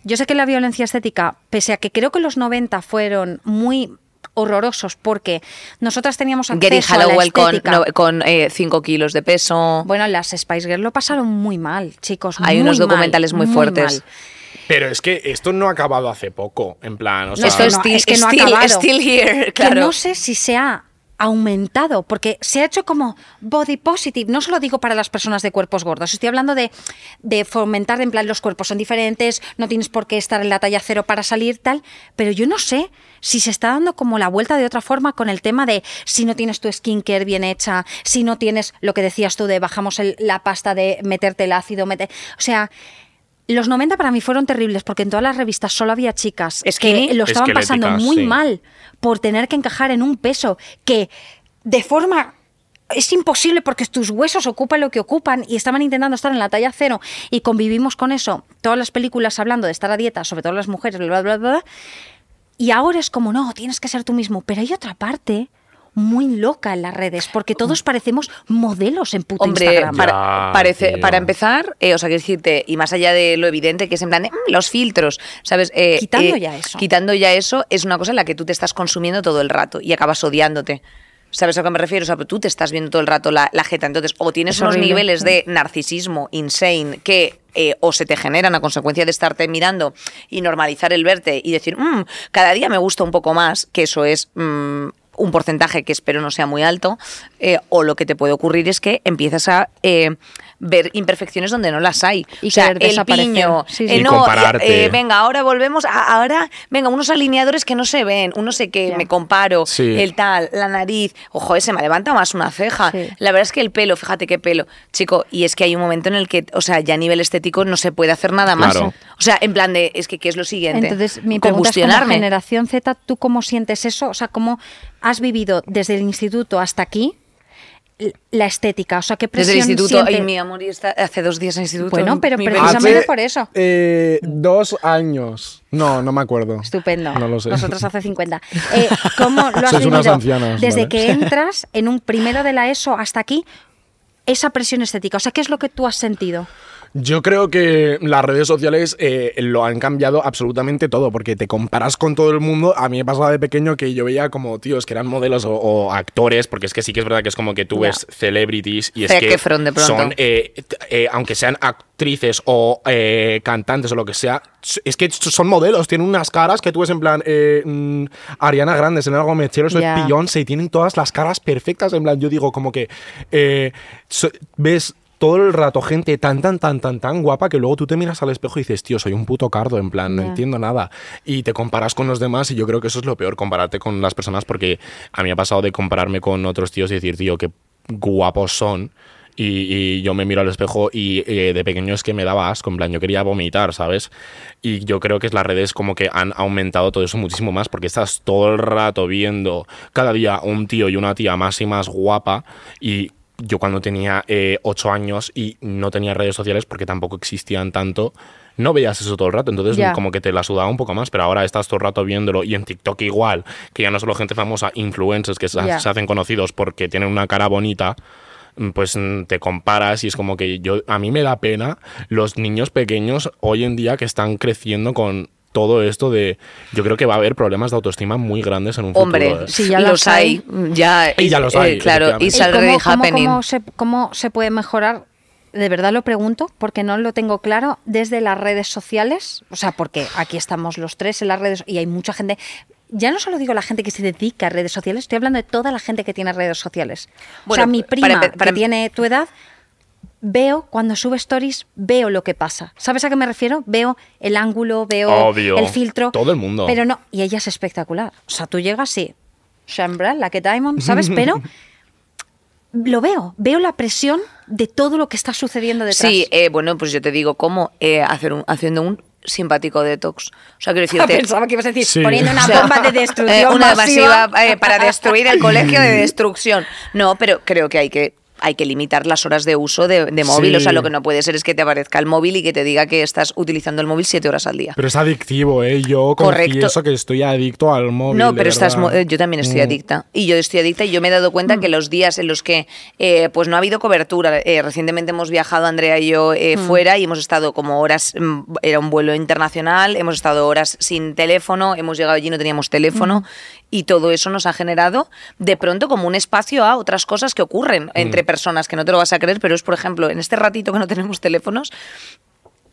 Yo sé que la violencia estética, pese a que creo que los 90 fueron muy horrorosos porque nosotras teníamos acceso Gary a la Hallowell con, estética. 5 kilos de peso. Bueno, las Spice Girls lo pasaron muy mal, chicos. Hay muy unos mal, documentales muy fuertes. mal. Pero es que esto no ha acabado hace poco, en plan, o sea, Esto es no, still, es que no ha still- acabado. still here, Que no sé si se ha aumentado, porque se ha hecho como body positive. No solo digo para las personas de cuerpos gordos, estoy hablando de, de fomentar, en plan, los cuerpos son diferentes, no tienes por qué estar en la talla cero para salir, tal. Pero yo no sé si se está dando como la vuelta de otra forma con el tema de si no tienes tu skincare bien hecha, si no tienes lo que decías tú de bajamos el- la pasta de meterte el ácido, meter. O sea. Los 90 para mí fueron terribles porque en todas las revistas solo había chicas Skinny. que lo estaban pasando muy sí. mal por tener que encajar en un peso que de forma es imposible porque tus huesos ocupan lo que ocupan y estaban intentando estar en la talla cero y convivimos con eso. Todas las películas hablando de estar a dieta, sobre todo las mujeres, bla, bla, bla, bla. Y ahora es como, no, tienes que ser tú mismo. Pero hay otra parte muy loca en las redes porque todos parecemos modelos en puto Hombre, Instagram. para, parece, empezar, eh, o sea, quiero decirte, y más allá de lo evidente que es en plan de "Mm, los filtros, ¿sabes? Eh, Quitando eh, ya eso. Quitando ya eso, es una cosa en la que tú te estás consumiendo todo el rato y acabas odiándote. ¿Sabes a qué me refiero? O sea, tú te estás viendo todo el rato la, la jeta. Entonces, o tienes Es unos horrible. niveles de narcisismo insane que eh, o se te generan a consecuencia de estarte mirando y normalizar el verte y decir, "Mm, cada día me gusta un poco más, que eso es mm, un porcentaje que espero no sea muy alto, eh, o lo que te puede ocurrir es que empiezas a eh, ver imperfecciones donde no las hay. Y o sea, querer el piño, Sí, sí. eh, Y no, compararte. eh, venga, ahora volvemos, a- ahora, venga, unos alineadores que no se ven, uno sé que me comparo, Sí. el tal, la nariz, ojo, se me levanta más una ceja. Sí. La verdad es que el pelo, fíjate qué pelo, chico, y es que hay un momento en el que, o sea, ya a nivel estético no se puede hacer nada más. Claro. O sea, en plan de, es que, ¿qué es lo siguiente? Entonces, mi pregunta es como generación Z, ¿tú cómo sientes eso? O sea, ¿cómo has vivido desde el instituto hasta aquí la estética? O sea, ¿qué Desde presión el instituto, siente? ay, mi amor, y está hace dos días en el instituto. Bueno, pero precisamente Hace, por eso. eh, dos años. No, no me acuerdo. Estupendo. No lo sé. Nosotros hace 50. Eh, ¿Cómo lo has Sois unas ancianas, Desde ¿vale? que entras en un primero de la ESO hasta aquí, esa presión estética. O sea, ¿qué es lo que tú has sentido? Yo creo que las redes sociales eh, lo han cambiado absolutamente todo, porque te comparas con todo el mundo. A mí me pasaba de pequeño que yo veía como tíos que eran modelos o, o actores, porque es que sí que es verdad que es como que tú ves celebrities y es Zac que son, eh, eh, aunque sean actrices o cantantes o lo que sea, es que son modelos, tienen unas caras que tú ves en plan mm, Ariana Grande, Selena Gomez, Taylor Swift, Ya. Beyoncé, y tienen todas las caras perfectas. En plan, yo digo como que ves todo el rato gente tan, tan, tan, tan, tan guapa que luego tú te miras al espejo y dices, tío, soy un puto cardo, en plan, no entiendo nada. Y te comparas con los demás y yo creo que eso es lo peor, compararte con las personas porque a mí me ha pasado de compararme con otros tíos y decir, tío, qué guapos son. Y, y yo me miro al espejo y eh, de pequeño es que me daba asco, en plan, yo quería vomitar, ¿sabes? Y yo creo que las redes como que han aumentado todo eso muchísimo más porque estás todo el rato viendo cada día un tío y una tía más y más guapa y yo cuando tenía eh, ocho años y no tenía redes sociales porque tampoco existían tanto, no veías eso todo el rato, entonces como que te la sudaba un poco más, pero ahora estás todo el rato viéndolo y en TikTok igual, que ya no solo gente famosa, influencers que se hacen conocidos porque tienen una cara bonita, mm, pues mm, te comparas y es como que yo a mí me da pena los niños pequeños hoy en día que están creciendo con todo esto de yo creo que va a haber problemas de autoestima muy grandes en un Hombre, futuro. ¿eh? Sí, ya los los hay. Ya, Y ya los eh, hay, claro, efectivamente. it's ¿Y already cómo, happening. cómo se, cómo se puede mejorar? De verdad lo pregunto, porque no lo tengo claro, desde las redes sociales, o sea, porque aquí estamos los tres en las redes y hay mucha gente, ya no solo digo la gente que se dedica a redes sociales, estoy hablando de toda la gente que tiene redes sociales. o sea, mi prima para que em- tiene tu edad, veo cuando sube stories, veo lo que pasa. ¿Sabes a qué me refiero? Veo el ángulo, veo Obvio. el filtro. Todo el mundo. Pero no, y ella es espectacular. O sea, tú llegas y Shambra, la que Diamond, ¿sabes? Pero lo veo, veo la presión de todo lo que está sucediendo detrás. Sí, eh, bueno, pues yo te digo cómo eh, hacer un, haciendo un simpático detox. O sea, quiero decirte... Pensaba que ibas a decir Sí. poniendo una O sea, bomba de destrucción eh, una masiva. masiva, eh, para destruir el colegio de destrucción. No, pero creo que hay que hay que limitar las horas de uso de, de móvil. Sí. O sea, lo que no puede ser es que te aparezca el móvil y que te diga que estás utilizando el móvil siete horas al día. Pero es adictivo, ¿eh? Yo Correcto. confieso que estoy adicto al móvil. No, pero estás, eh, yo también estoy Mm. adicta. Y yo estoy adicta y yo me he dado cuenta que los días en los que eh, pues no ha habido cobertura, eh, recientemente hemos viajado Andrea y yo eh, fuera y hemos estado como horas, mm, era un vuelo internacional, hemos estado horas sin teléfono, hemos llegado allí y no teníamos teléfono y todo eso nos ha generado de pronto como un espacio a otras cosas que ocurren entre personas que no te lo vas a creer, pero es por ejemplo, en este ratito que no tenemos teléfonos,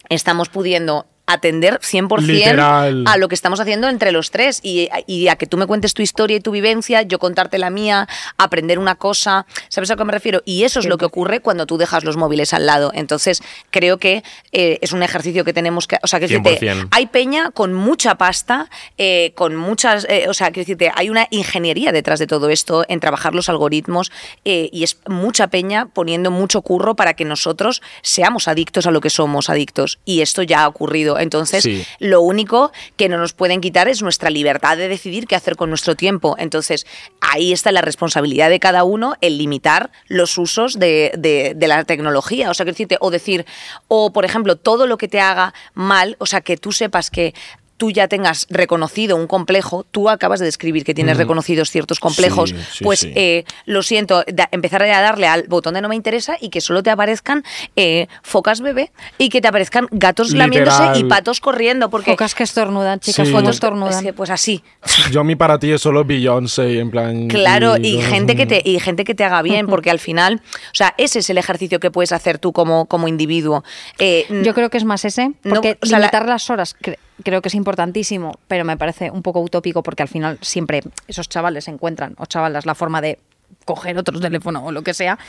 estamos pudiendo atender 100% Literal. a lo que estamos haciendo entre los tres y, y a que tú me cuentes tu historia y tu vivencia, yo contarte la mía, aprender una cosa, ¿sabes a qué me refiero? Y eso es lo que ocurre cuando tú dejas los móviles al lado. Entonces, creo que eh, es un ejercicio que tenemos que... O sea, que decirte, 100%. hay peña con mucha pasta, eh, con muchas... eh, o sea, que decirte, hay una ingeniería detrás de todo esto en trabajar los algoritmos eh, y es mucha peña poniendo mucho curro para que nosotros seamos adictos a lo que somos adictos. Y esto ya ha ocurrido. Entonces, Sí. lo único que no nos pueden quitar es nuestra libertad de decidir qué hacer con nuestro tiempo. Entonces, ahí está la responsabilidad de cada uno el limitar los usos de, de- de la tecnología. O sea, que decirte, o decir, o por ejemplo, todo lo que te haga mal, o sea, que tú sepas que tú ya tengas reconocido un complejo, tú acabas de describir que tienes reconocidos ciertos complejos, Sí, sí, pues sí. eh, lo siento, da- empezar a darle al botón de no me interesa y que solo te aparezcan eh, focas bebé y que te aparezcan gatos lamiéndose y patos corriendo, porque Focas que estornudan, chicas, Sí. fotos es estornudan. que, pues así. Yo mi para ti es solo Beyoncé, en plan. Claro, y no- gente que te y gente que te haga bien, porque al final, o sea, ese es el ejercicio que puedes hacer tú como, como individuo. Eh, Yo creo que es más ese, No, porque o sea, la- limitar las horas cre- creo que es importantísimo, pero me parece un poco utópico porque al final siempre esos chavales encuentran, o chavalas, la forma de coger otro teléfono o lo que sea.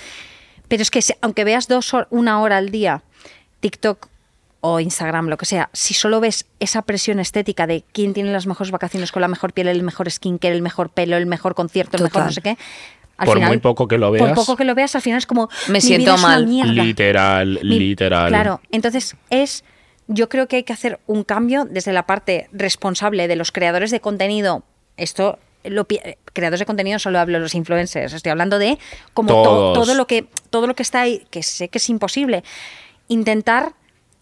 Pero es que aunque veas dos hor- una hora al día, TikTok o Instagram, lo que sea, si solo ves esa presión estética de quién tiene las mejores vacaciones con la mejor piel, el mejor skincare, el mejor pelo, el mejor concierto, el mejor no sé qué. Al Por final, muy poco que lo Por veas. poco que lo veas, al final es como. Me "Mi siento mal". mierda". Literal, Mi- literal. Claro, entonces es, yo creo que hay que hacer un cambio desde la parte responsable de los creadores de contenido. Esto, lo, creadores de contenido solo hablo de los influencers. Estoy hablando de como to- todo lo que todo lo que está ahí, que sé que es imposible. Intentar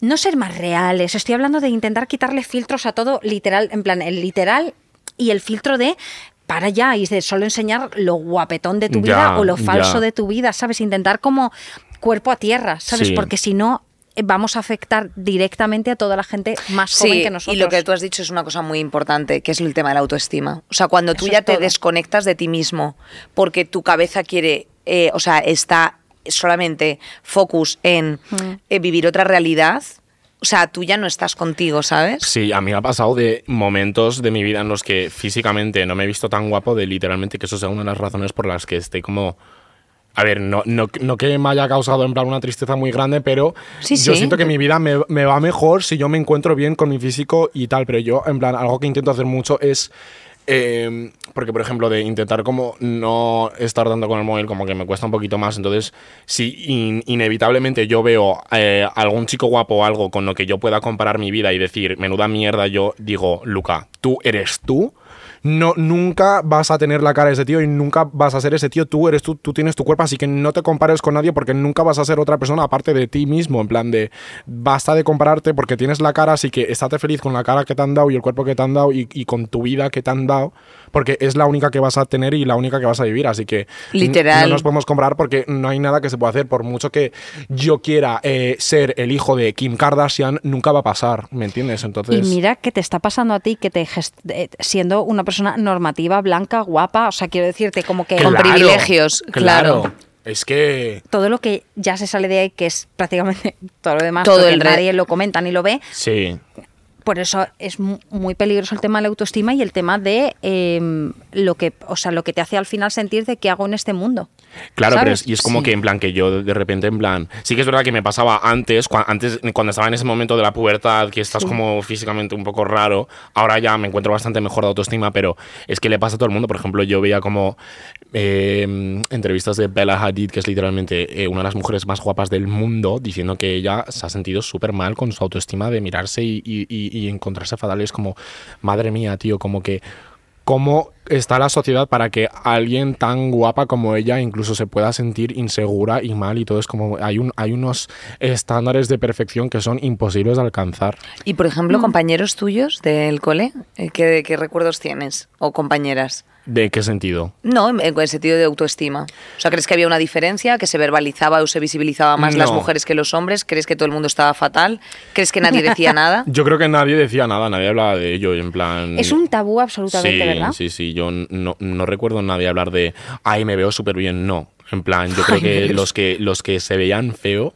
no ser más reales. Estoy hablando de intentar quitarle filtros a todo literal, en plan el literal y el filtro de para ya y de solo enseñar lo guapetón de tu Ya, vida o lo falso ya. de tu vida, ¿sabes? Intentar como cuerpo a tierra, ¿sabes? Sí. Porque si no vamos a afectar directamente a toda la gente más joven Sí, que nosotros. y lo que tú has dicho es una cosa muy importante, que es el tema de la autoestima. O sea, cuando tú Eso ya te desconectas de ti mismo porque tu cabeza quiere, eh, o sea, está solamente focus en Mm. eh, vivir otra realidad, o sea, tú ya no estás contigo, ¿sabes? Sí, a mí me ha pasado de momentos de mi vida en los que físicamente no me he visto tan guapo, de literalmente que eso sea una de las razones por las que estoy como. A ver, no, no, no que me haya causado en plan una tristeza muy grande, pero Sí, yo sí. siento que mi vida me, me va mejor si yo me encuentro bien con mi físico y tal. Pero yo, en plan, algo que intento hacer mucho es eh, porque, por ejemplo, de intentar como no estar tanto con el móvil, como que me cuesta un poquito más. Entonces, si in- inevitablemente yo veo eh, algún chico guapo o algo con lo que yo pueda comparar mi vida y decir, menuda mierda, yo digo, Luca, tú eres tú. No, nunca vas a tener la cara de ese tío y nunca vas a ser ese tío. Tú eres tú, tú tienes tu cuerpo, así que no te compares con nadie porque nunca vas a ser otra persona aparte de ti mismo. En plan de, basta de compararte porque tienes la cara, así que estate feliz con la cara que te han dado y el cuerpo que te han dado y, y con tu vida que te han dado, porque es la única que vas a tener y la única que vas a vivir. Así que Literal. no nos podemos comparar porque no hay nada que se pueda hacer. Por mucho que yo quiera eh, ser el hijo de Kim Kardashian, nunca va a pasar, ¿me entiendes? Entonces... Y mira que te está pasando a ti que te gest- eh, siendo una persona normativa, blanca, guapa, o sea, quiero decirte como que Con privilegios, claro. Es que... todo lo que ya se sale de ahí, que es prácticamente todo lo demás, Todo porque el nadie lo comenta ni lo ve, Sí. por eso es mu- muy peligroso el tema de la autoestima y el tema de eh, lo que, o sea, lo que te hace al final sentir de qué hago en este mundo. Claro, pero es, y es como Sí. que en plan que yo de repente en plan, sí que es verdad que me pasaba antes, cua- antes cuando estaba en ese momento de la pubertad, que estás como físicamente un poco raro, ahora ya me encuentro bastante mejor de autoestima, pero es que le pasa a todo el mundo. Por ejemplo, yo veía como eh, entrevistas de Bella Hadid, que es literalmente eh, una de las mujeres más guapas del mundo, diciendo que ella se ha sentido súper mal con su autoestima de mirarse y, y- y- y encontrarse fatal. Y es como, madre mía, tío, como que cómo está la sociedad para que alguien tan guapa como ella incluso se pueda sentir insegura y mal y todo es como hay un hay unos estándares de perfección que son imposibles de alcanzar. Y por ejemplo, compañeros tuyos del cole, eh, ¿qué, qué recuerdos tienes? ¿O compañeras? ¿De qué sentido? No, en, en el sentido de autoestima. O sea, ¿crees que había una diferencia? ¿Que se verbalizaba o se visibilizaba más las mujeres que los hombres? ¿Crees que todo el mundo estaba fatal? ¿Crees que nadie decía nada? Yo creo que nadie decía nada, nadie hablaba de ello en plan Es un tabú absolutamente, sí, ¿verdad? Sí, sí, yo no, no recuerdo a nadie hablar de, ay, me veo súper bien, no. En plan, yo creo que los que los que se veían feo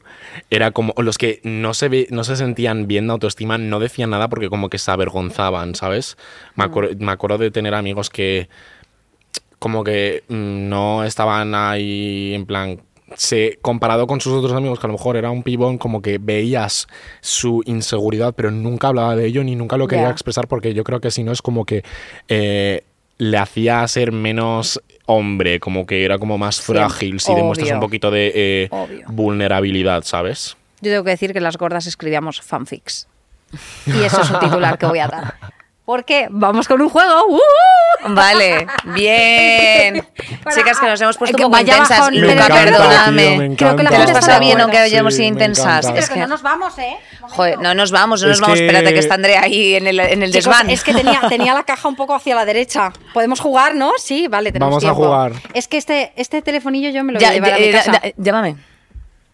era como o los que no se ve, no se sentían bien de autoestima no decían nada porque como que se avergonzaban, ¿sabes? Me, acuer- me acuerdo de tener amigos que como que mm, no estaban ahí en plan se comparado con sus otros amigos que a lo mejor era un pibón como que veías su inseguridad pero nunca hablaba de ello ni nunca lo quería expresar porque yo creo que si no es como que eh, le hacía ser menos hombre como que era como más frágil si demuestras obvio. un poquito de eh, vulnerabilidad sabes Yo tengo que decir que las gordas escribíamos fanfics. Y eso es un titular que voy a dar. Porque vamos con un juego. ¡Uh! Vale, bien. Chicas, que nos hemos puesto un poco intensas. bajón, Luca, encanta, perdóname. tío, Creo que la ¿Te lo has pasado bien aunque hayamos Sí, sido intensas? Es que no nos vamos, ¿eh? joder, no nos vamos, no nos vamos. que- Espérate que está Andrea ahí en el, en el Chicos, desván. es que tenía, tenía la caja un poco hacia la derecha. ¿Podemos jugar, no? Sí, vale, tenemos Vamos a jugar. Es que este, este telefonillo yo me lo voy Ya, a llevar a mi casa. da- llámame.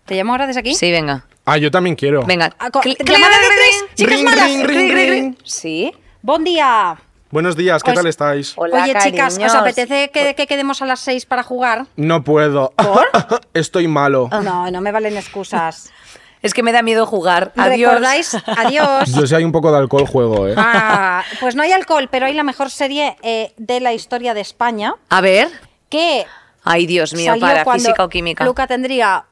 ¿Te llamo ahora desde aquí? Sí, venga. ah yo también quiero Venga. Co- Cl- llamada de tres, cling, chicas malas. Sí. Buen día. buenos días qué tal estáis Hola, Oye, chicas, ¿os apetece que, que quedemos a las seis para jugar? no puedo estoy malo. No, no me valen excusas. Es que me da miedo jugar. Adiós. ¿Recordáis? Adiós. yo si hay un poco de alcohol juego eh Ah, pues no hay alcohol, pero hay la mejor serie eh, de la historia de España A ver. que Ay, Dios mío, para física o química. Luca tendría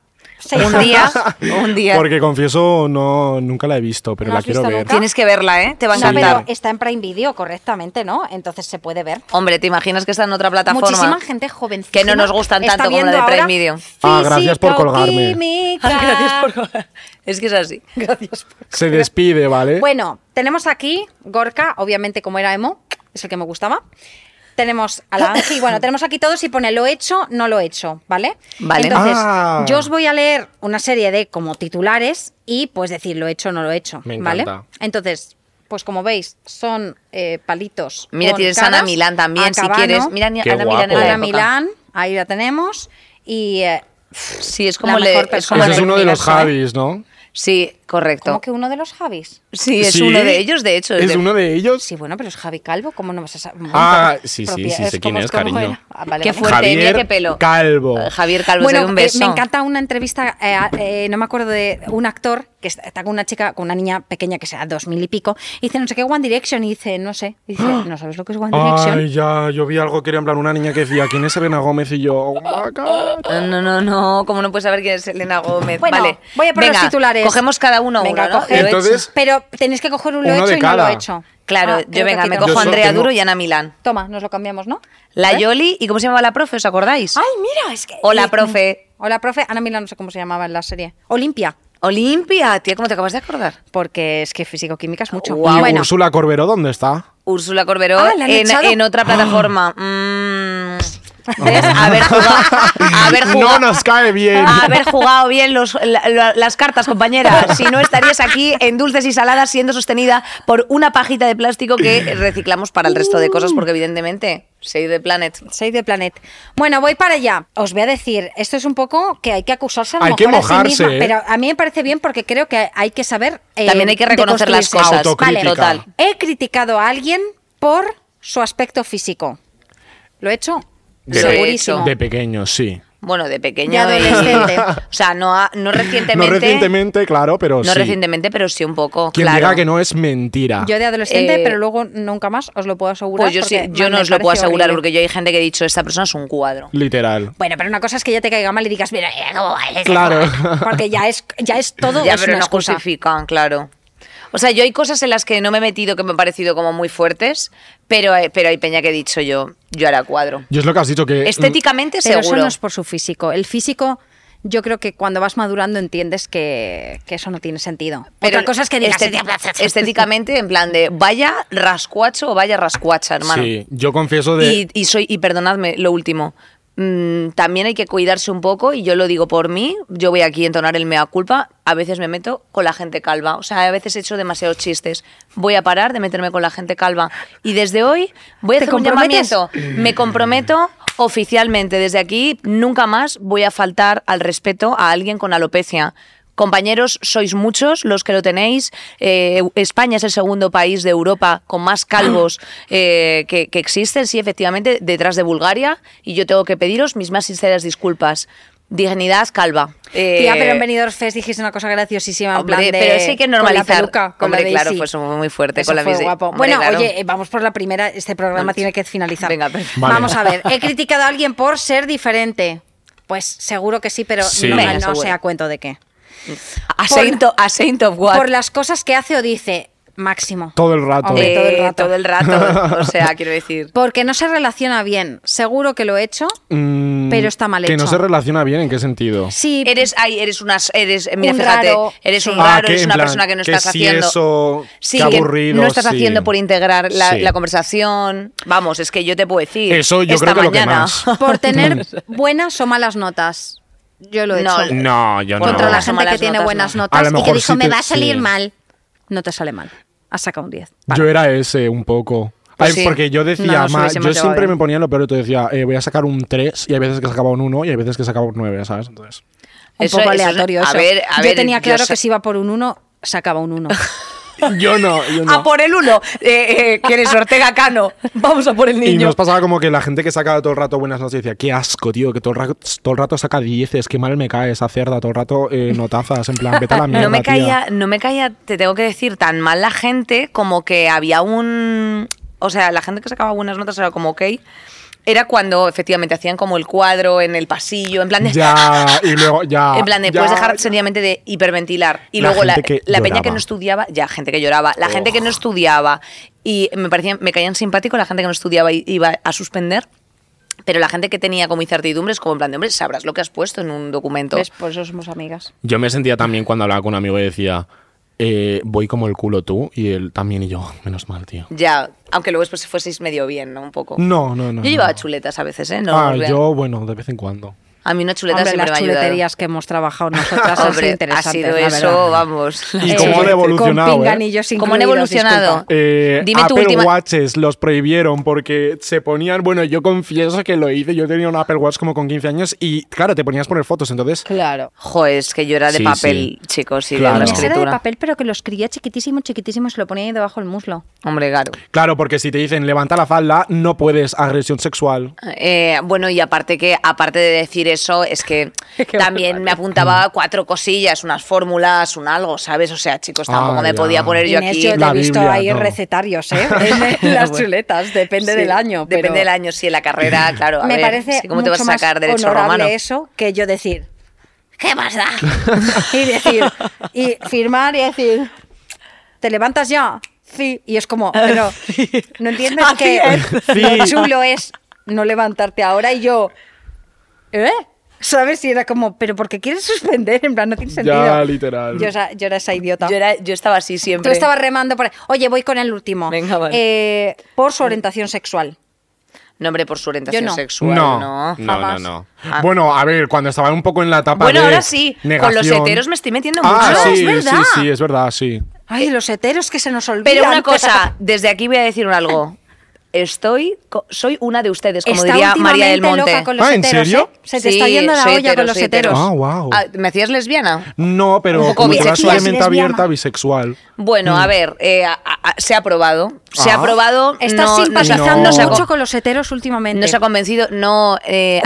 un día, un día. porque confieso no nunca la he visto pero ¿No la quiero ver nunca? Tienes que verla, ¿eh? Te va a No, encantar. pero está en Prime Video correctamente, ¿no? Entonces se puede ver. Hombre, ¿te imaginas que está en otra plataforma? Muchísima gente jovencísima Que no nos gustan tanto como la viendo de Prime Video. Ah, gracias por colgarme. Ay, gracias por... Es que es así. Gracias por- se despide vale Bueno, tenemos aquí Gorka, obviamente como era emo, es el que me gustaba. Tenemos a la Angie, bueno, tenemos aquí todos y pone lo hecho, no lo hecho, ¿vale? Vale. Entonces, Ah. yo os voy a leer una serie de como titulares y pues decir lo hecho, no lo hecho, Me ¿vale? encanta. Entonces, pues como veis, son eh, palitos. Mira, con tienes Ana Milán también, si quieres. Mira, Qué Ana Milán en la guapo. Ana época. Milán, ahí la tenemos. Y eh, Sí, es La como, le, mejor es persona como ese del es uno de los ¿eh? Javis no Sí, correcto. como que uno de los Javis. Sí, es ¿Sí? uno de ellos, de hecho. es de- uno de ellos Sí, bueno, pero es Javi Calvo, ¿cómo no vas a saber? Ah, sí, sí, sí, sé quién es, cariño. Ah, vale, Qué fuerte, mira qué pelo. Calvo Eh, Javier Calvo, Bueno, un eh, beso. me encanta una entrevista, eh, eh, no me acuerdo de un actor que está, con una chica, con una niña pequeña que sea dos mil y pico, y dice, no sé qué, One Direction, y dice, no sé, y dice, ¿no sabes lo que es One Direction? Ay, ya, yo vi algo que era en plan una niña que decía, ¿quién es Elena Gómez? Y yo, oh my God. No, no, no, ¿cómo no puedes saber quién es Elena Gómez? Bueno, vale. voy a por los titulares. Cogemos cada uno Venga, uno, ¿no? coge. Lo he hecho. Entonces- Pero tenéis que coger un lo Uno hecho y no lo hecho. Claro, Ah, yo venga, me cojo a Andrea Duro y Ana Milán. Toma, nos lo cambiamos, ¿no? La ¿Eh? Yoli, ¿y cómo se llamaba la profe? ¿Os acordáis? Ay, mira, es que... Hola, profe. Hola, profe. Ana Milán, no sé cómo se llamaba en la serie. Olimpia. Olimpia, tía, ¿cómo te acabas de acordar? Porque es que físico-química es mucho. ¿Y Bueno, Úrsula Corberó dónde está? Úrsula Corberó Ah, ¿la han en, otra plataforma. Mm, ¿Ves? Haber jugado, haber No nos cae bien. haber jugado bien los- la- la- las cartas, compañera. Si no estarías aquí en dulces y saladas siendo sostenida por una pajita de plástico que reciclamos para el resto de cosas, porque evidentemente, Save the Planet. Save the Planet. Bueno, voy para allá. Os voy a decir, esto es un poco que hay que acusarse a lo Hay que mejor a sí mojarse, misma, ¿eh? pero a mí me parece bien porque creo que hay que saber. eh, También hay que reconocer las cosas. Vale, Total. He criticado a alguien por su aspecto físico. ¿Lo he hecho? De, Segurísimo. hecho. de pequeño, sí. Bueno, de pequeño. De adolescente. o sea, no, no recientemente. No recientemente, claro, pero No sí. recientemente, pero sí un poco. Quien claro. diga que no es mentira. Yo de adolescente, Eh, pero luego nunca más, os lo puedo asegurar. Pues yo, sí, porque yo me no os lo puedo parece asegurar horrible. porque yo hay gente que he dicho, esta persona es un cuadro. Literal. Bueno, pero una cosa es que ya te caiga mal y digas, mira, eh, cómo es, Claro. Porque ya es, ya es todo ya, es pero una no excusa. justifican, claro. O sea, yo hay cosas en las que no me he metido que me han parecido como muy fuertes, pero, hay- pero hay peña que he dicho yo, yo hará cuadro. Yo es lo que has dicho que... Estéticamente Pero seguro. eso no es por su físico. El físico, yo creo que cuando vas madurando entiendes que, que eso no tiene sentido. Pero Otra cosa es que digas... estéti- estéticamente, en plan de vaya rascuacho o vaya rascuacha, hermano. Sí, yo confieso de... Y, y soy, y perdonadme, lo último. Mm, también hay que cuidarse un poco, y yo lo digo por mí, yo voy aquí a entonar el mea culpa, a veces me meto con la gente calva, o sea, a veces he hecho demasiados chistes. Voy a parar de meterme con la gente calva. Y desde hoy voy a ¿Te hacer un llamamiento. Me comprometo oficialmente, desde aquí, nunca más voy a faltar al respeto a alguien con alopecia. Compañeros, sois muchos los que lo tenéis. Eh, España es el segundo país de Europa con más calvos eh, que, que existen, sí, efectivamente, detrás de Bulgaria. Y yo tengo que pediros mis más sinceras disculpas. Dignidad calva. Eh, Tía, pero en Benidorm Fest dijiste una cosa graciosísima en hombre, plan de... pero hay que con la normalizar. peluca, con Hombre, la claro, eso muy fuerte Eso con la fue Daisy. guapo. Hombre, Bueno, claro. oye, vamos por la primera. Este programa tiene que finalizar. Venga. Vale. Vamos a ver. He criticado a alguien por ser diferente. Pues seguro que sí, pero Sí. no, Venga, no cuento de qué. A Saint, of, a Saint of What. Por las cosas que hace o dice, máximo. Todo el rato. Hombre, Eh, todo el rato. todo el rato, o sea, quiero decir. Porque no se relaciona bien. Seguro que lo he hecho, Mm, pero está mal Que hecho. no se relaciona bien, ¿en qué sentido? Sí, Eres, ay, eres unas, eres, mira, Un fíjate, raro, eres un sí. Ah, raro, que eres una plan, persona que no que estás si haciendo. eso, sí, qué que aburrido, no estás sí. haciendo por integrar la, Sí. la conversación. Vamos, es que yo te puedo decir. Eso yo esta creo que lo que mañana, más. por tener buenas o malas notas. Yo lo he No, hecho. No, yo no. Contra la gente que tiene notas, buenas no. A notas y que dijo, sí me te- va a salir sí. mal. No te sale mal. Has sacado un 10. Yo era ese un poco. Pues Ay, sí. Porque yo decía, ma- yo siempre bien. me ponía lo peor, te decía, eh, voy a sacar un 3 y hay veces que sacaba un 1 y hay veces que sacaba un 9, ¿sabes? Entonces, Un Eso- poco eso es- aleatorio a eso. ver, a yo ver, tenía yo claro sé- que si iba por un 1, sacaba un 1. yo no, yo no. A por el uno. Eh, eh, ¿Quién es Ortega Cano? Vamos a por el Y niño. nos pasaba como que la gente que sacaba todo el rato buenas notas decía, qué asco, tío, que todo el rato, todo el rato saca dieces, qué mal me cae esa cerda, todo el rato eh, notazas, en plan, vete a la mierda, no me tía". caía, no me caía, te tengo que decir, tan mal la gente como que había un. O sea, la gente que sacaba buenas notas era como ok. Era cuando efectivamente hacían como el cuadro en el pasillo, en plan de. Ya, y luego ya. En plan de, ya, puedes dejar ya. sencillamente de hiperventilar. Y La luego la, la peña que no estudiaba, ya, gente que lloraba. La gente que no estudiaba y me parecían, me caían simpáticos, la gente que no estudiaba y iba a suspender. Pero la gente que tenía como incertidumbres, como en plan de, hombre, sabrás lo que has puesto en un documento. ¿Ves? Por eso somos amigas. Yo me sentía también cuando hablaba con un amigo y decía, eh, voy como el culo tú, y él también y yo, menos mal, tío. Ya, aunque luego después fueseis medio bien, ¿no? Un poco. No, no, no. Yo llevaba no. chuletas a veces, ¿eh? No, ah, yo, bueno, de vez en cuando. A mí una chuleta Hombre, siempre las me ha ayudado. chuleterías que hemos trabajado nosotras han sido Hombre, ha sido la eso, vamos. ¿Y Eh, cómo han evolucionado, Con eh? pinganillos ¿Cómo han evolucionado? Eh, Dime tu Apple última- Watches los prohibieron porque se ponían, bueno, yo confieso que lo hice, yo tenía un Apple Watch como con 15 años y claro, te ponías a poner fotos, entonces Claro. Joder, es que yo era de Sí, papel, chicos, y Claro. de una Ese era de escritura. papel, pero que lo escribía chiquitísimo, chiquitísimo se lo ponía ahí debajo del muslo. Hombre, claro. Claro, porque si te dicen levanta la falda, no puedes agresión sexual. Eh, bueno, y aparte que, aparte de decir eso es que también me apuntaba cuatro cosillas, unas fórmulas, un algo, ¿sabes? O sea, chicos, tampoco Ah, me podía poner yo Inés, aquí. yo te he visto Biblia, ahí no. recetarios, ¿eh? En las chuletas, depende Sí, del año. Depende del año, sí, en la carrera, claro. a me ver, parece sí, ¿Cómo te vas mucho a sacar más derecho honorable romano? eso que yo decir, ¿qué más da? y decir, y firmar y decir, ¿te levantas ya? Sí. Y es como, pero no entiendes que lo chulo es no levantarte ahora y yo, ¿eh? ¿Sabes? Y era como, ¿pero por qué quieres suspender? En plan, no tiene sentido. Ya, literal. Yo, era- yo era esa idiota. Yo, era, yo estaba así Tú siempre. estabas remando por ahí. Oye, voy con el último. Venga, vale. Eh, por su orientación sexual. No, hombre, por su orientación Yo no. sexual, no, no. no, no, jamás. no. Ah. Bueno, a ver, cuando estaba un poco en la etapa Bueno, de ahora sí. Con los negación- heteros me estoy metiendo Ah, mucho. sí, es sí, verdad. sí, es verdad, sí. Ay, los heteros que se nos olvidan. Pero una cosa, desde aquí voy a decir algo. Estoy, soy una de ustedes, como Está diría María del Monte. loca con los Ah, ¿en heteros, serio? ¿eh? Se te Sí, está yendo la olla con hetero, los soy heteros. hetero. Ah, wow. Ah, ¿Me hacías lesbiana? No, pero como bisexual. suavemente abierta, bisexual. Bueno, a ver, eh, a- a- se ha probado. Se Ah. ha probado. Estás no- simpatizando no se ha mucho con- con los heteros últimamente. No se ha convencido, no. Eh,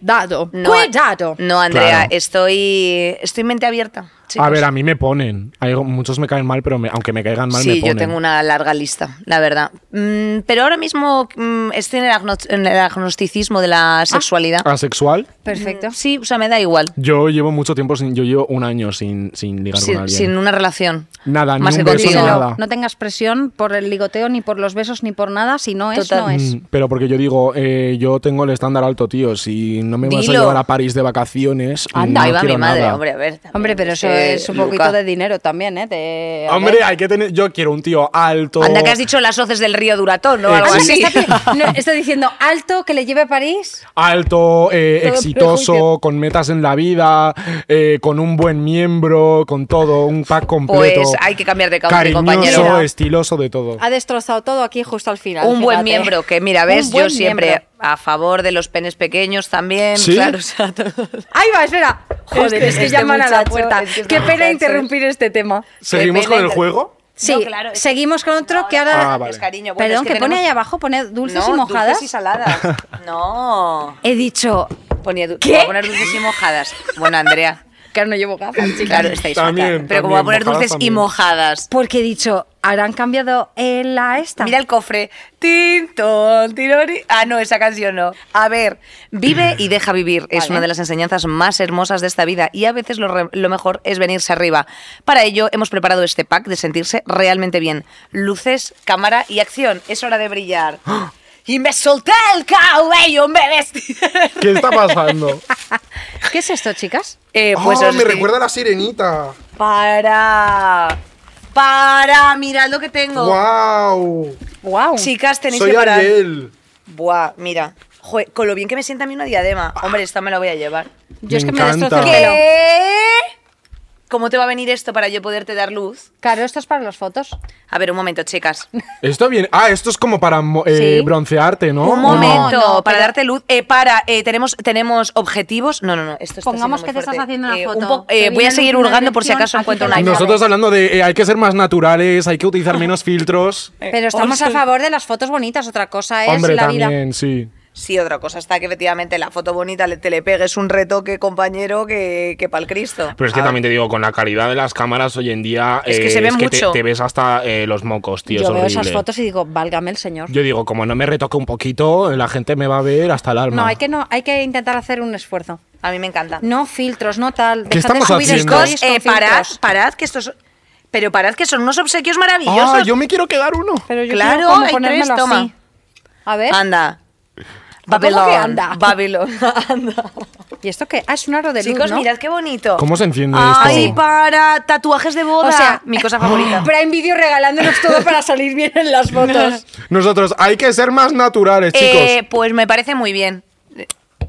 Cuidado, no, cuidado. No, Andrea, Claro. estoy, estoy mente abierta. A ver, a mí me ponen. Hay, muchos me caen mal, pero me- aunque me caigan mal, me Sí, ponen. yo tengo una larga lista, la verdad. Mm, pero ahora mismo mm, estoy en el, agno- en el agnosticismo de la sexualidad. ¿Asexual? Perfecto. Sí, o sea, me da igual. Yo llevo mucho tiempo sin. Yo llevo un año sin, sin ligar con Sin, alguien. sin una relación. Nada, ni Más un que beso, contigo. nada. No tengas presión por el ligoteo, ni por los besos, ni por nada. Si no es, Total. no es. Mm, Pero porque yo digo, eh, yo tengo el estándar alto, tío. Si no me vas a llevar a París de vacaciones, Anda, no ahí va mi madre, nada. hombre, a ver. también, Hombre, pero eso eh, es un Luca. poquito de dinero también, ¿eh? De- Hombre, ver. hay que tener. Yo quiero un tío alto. Anda, que has dicho las hoces del río Duratón, ¿no? Eh, Algo así. está, no, está diciendo alto que le lleve a París. Alto, eh, exitoso, prejuicio. con metas en la vida, eh, con un buen miembro, con todo, un pack completo. Pues hay que cambiar de cauce, Cariñoso, compañero. Estiloso, de todo. Ha destrozado todo aquí justo al final. Un buen miembro, que mira, ves, yo siempre miembro. a favor de los penes pequeños también. ¿Sí? Claro, o sea, Ahí va, espera. Joder, Este- es que este llaman a la puerta. es que Qué pena muchacho- interrumpir este tema. ¿Seguimos con el juego? Sí, No, claro, es- seguimos con otro que ahora. Ah, vale. cariño. Bueno, Perdón, es que, pone tenemos- ahí abajo, pone dulces no, y mojadas. Dulces y saladas. No. He dicho, Ponía du- ¿Qué? Voy a poner dulces y mojadas. Bueno, Andrea. Que no llevo gafas, chicas. Claro, estáis También, fatal. Pero como voy a poner también, dulces y también. mojadas. Porque he dicho, ¿habrán cambiado eh, la esta? Mira el cofre. Tintón, tirori. Ah, no, esa canción no. A ver, vive y deja vivir. Es Vale. una de las enseñanzas más hermosas de esta vida y a veces lo, re- lo mejor es venirse arriba. Para ello hemos preparado este pack de sentirse realmente bien. Luces, cámara y acción. Es hora de brillar. Y me solté el cabello, me vestí. ¿Qué está pasando? ¿Qué es esto, chicas? Eh, pues Ah, os me estoy- recuerda a la sirenita. Para. Para, mirad lo que tengo. ¡Wow! ¡Wow! Chicas, tenéis Soy que parar. Ariel. Buah, mira. Joder, con lo bien que me sienta a mí una diadema. Hombre, esta me la voy a llevar. Yo es Me que me destrozo el encanta. pelo. ¿Qué? ¿Cómo te va a venir esto para yo poderte dar luz? Claro, esto es para las fotos. A ver, un momento, chicas. Esto viene. Ah, esto es como para mo- eh, Sí. broncearte, ¿no? Un ¿O no? momento, no, para pero- darte luz. Eh, para, eh, tenemos, tenemos objetivos. No, no, no. Esto está Pongamos siendo que te estás fuerte. haciendo una Eh, un foto. po- Te eh, voy a seguir una hurgando por si acaso encuentro una la. Nosotros hablando de eh, hay que ser más naturales, hay que utilizar menos filtros. Pero estamos a favor de las fotos bonitas. Otra cosa es Hombre, la vida. también, sí. Sí, otra cosa está que efectivamente la foto bonita le, te le pegues un retoque, compañero, que, que pa'l Cristo. Pero es que Ah, también te digo, con la calidad de las cámaras hoy en día. Es que se ve te- mucho. Te, ves hasta eh, los mocos, tío. Yo es veo horrible. esas fotos y digo, válgame el señor. Yo digo, como no me retoque un poquito, la gente me va a ver hasta el alma. No, hay que no, hay que intentar hacer un esfuerzo. A mí me encanta. No filtros, no tal. ¿Qué Dejad de estamos subir haciendo? con eh, parad, parad, que estos. Pero parad, que son unos obsequios maravillosos. Ah, yo me quiero quedar uno. Pero yo Claro, quiero como hay tres, toma. así. A ver. Anda. ¿Cómo que Babylon. anda? Babylon. Anda. ¿Y esto qué? Ah, es un aro de luz, Chicos, ¿no? mirad qué bonito. ¿Cómo se enciende Ay, esto? para tatuajes de boda. O sea, mi cosa favorita. Prime Video regalándonos todo para salir bien en las fotos. Nosotros, hay que ser más naturales, chicos. Eh, pues me parece muy bien.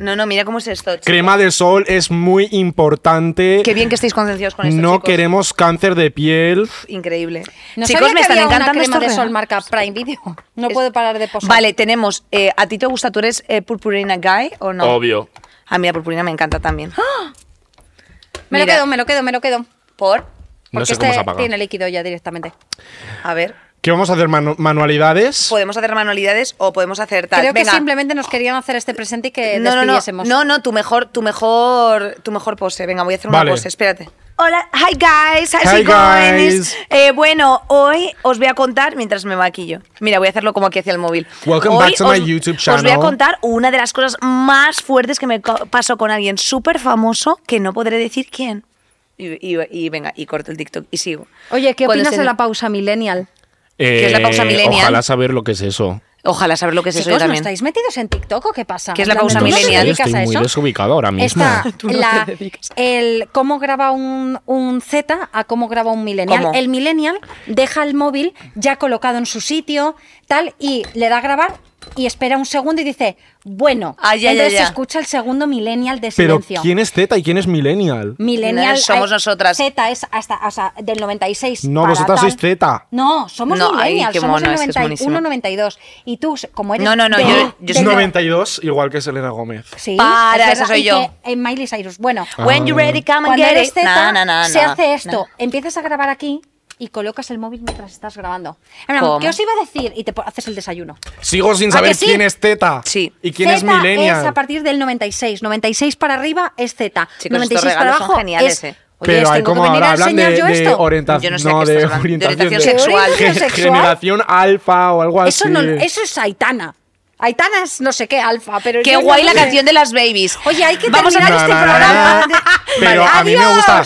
No, no, mira cómo es esto. Crema de sol es muy importante. Qué bien que estéis concienciados con esto. no chicos. queremos cáncer de piel. Increíble. ¿No chicos, sabía me que están encantando crema de sol marca Prime Video? No Es- puedo parar de posar. Vale, tenemos. eh, ¿A ti te gusta? ¿Tú eres eh, purpurina guy o no? Obvio. A mí la purpurina me encanta también. Me lo quedo, me lo quedo, me lo quedo. ¿Por? No Porque sé cómo este se apaga. tiene líquido ya directamente. A ver. ¿Qué vamos a hacer? Manu- ¿Manualidades? Podemos hacer manualidades o podemos hacer tal. Creo que Venga. simplemente nos querían hacer este presente y que no, no, no, no, no, tu mejor, tu mejor, tu mejor pose. Venga, voy a hacer una Vale. pose. Espérate. Hola, hi guys, how's Hi, it going? guys. Eh, bueno, hoy os voy a contar mientras me maquillo. Mira, voy a hacerlo como aquí hacia el móvil. Welcome Hoy back to my os- YouTube Os voy a channel. contar una de las cosas más fuertes que me pasó con alguien súper famoso que no podré decir quién. Y, y- y venga, y corto el TikTok y sigo. Oye, ¿qué Cuando opinas de la pausa millennial? ¿Qué es la pausa Eh, millennial? Ojalá saber lo que es eso. Ojalá saber lo que es eso yo Chicos, ¿no también. estáis metidos en TikTok o qué pasa? ¿Qué es la pausa ¿tú no te millennial? dedicas Estoy a muy desubicado ahora mismo. Está no la- el cómo graba un, un Z a cómo graba un millennial. ¿Cómo? El millennial deja el móvil ya colocado en su sitio, tal, y le da a grabar y espera un segundo y dice, bueno, Ah, ya, ya, entonces ya. se escucha el segundo millennial de Pero silencio. ¿quién es Zeta y quién es Millennial? Millennial. No, somos eh, nosotras. Z es hasta, o sea, del 96. No, para vosotras tal. sois Z. No, somos No, millennials, somos mono, del es que es 91, buenísimo. 92. Y tú, como eres No, no, no, de- yo- yo de- soy 92, igual que Selena Gómez. Sí, Para, esa soy yo. que en Miley Cyrus. Bueno, When you ready, come and cuando get eres it. Z, Na, na, na, se hace esto. Empiezas a grabar aquí y colocas el móvil mientras estás grabando. ¿Cómo? ¿Qué os iba a decir? Y te haces el desayuno. Sigo sin ¿A saber sí? quién es Zeta. Sí. ¿Y quién es Z Millennial? es a partir del 96. 96 para arriba es Z. Chicos, 96 estos para abajo son geniales, es... eh. Oye, Pero ¿os hay como ahora hablan de, yo de orientación, Yo no sé no, de hablando. De orientación, orientación sexual. Orientación sexual. generación alfa o algo Eso, así. no, eso es Aitana. Aitana es no sé qué alfa, pero Qué guay la sé. canción de las babies. Oye, hay que Vamos a terminar Na, este programa. Pero Vale, a mí me gusta.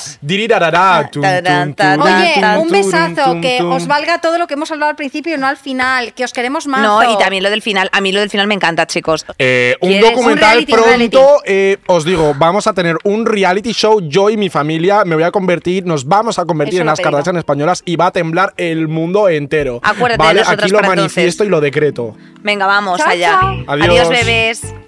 Oye, un besazo, que os valga todo lo que hemos hablado al principio y no al final, que os queremos más. No, y también lo del final. A mí lo del final me encanta, chicos. Eh, un ¿Quieres? documental Un reality, un pronto. eh, os digo, vamos a tener un reality show. Yo y mi familia me voy a convertir, nos vamos a convertir Eso en las. Kardashian españolas y va a temblar el mundo entero. Acuérdate de ¿vale? Aquí lo manifiesto entonces. y lo decreto. Venga, vamos Chao, chao. Adiós. bebés.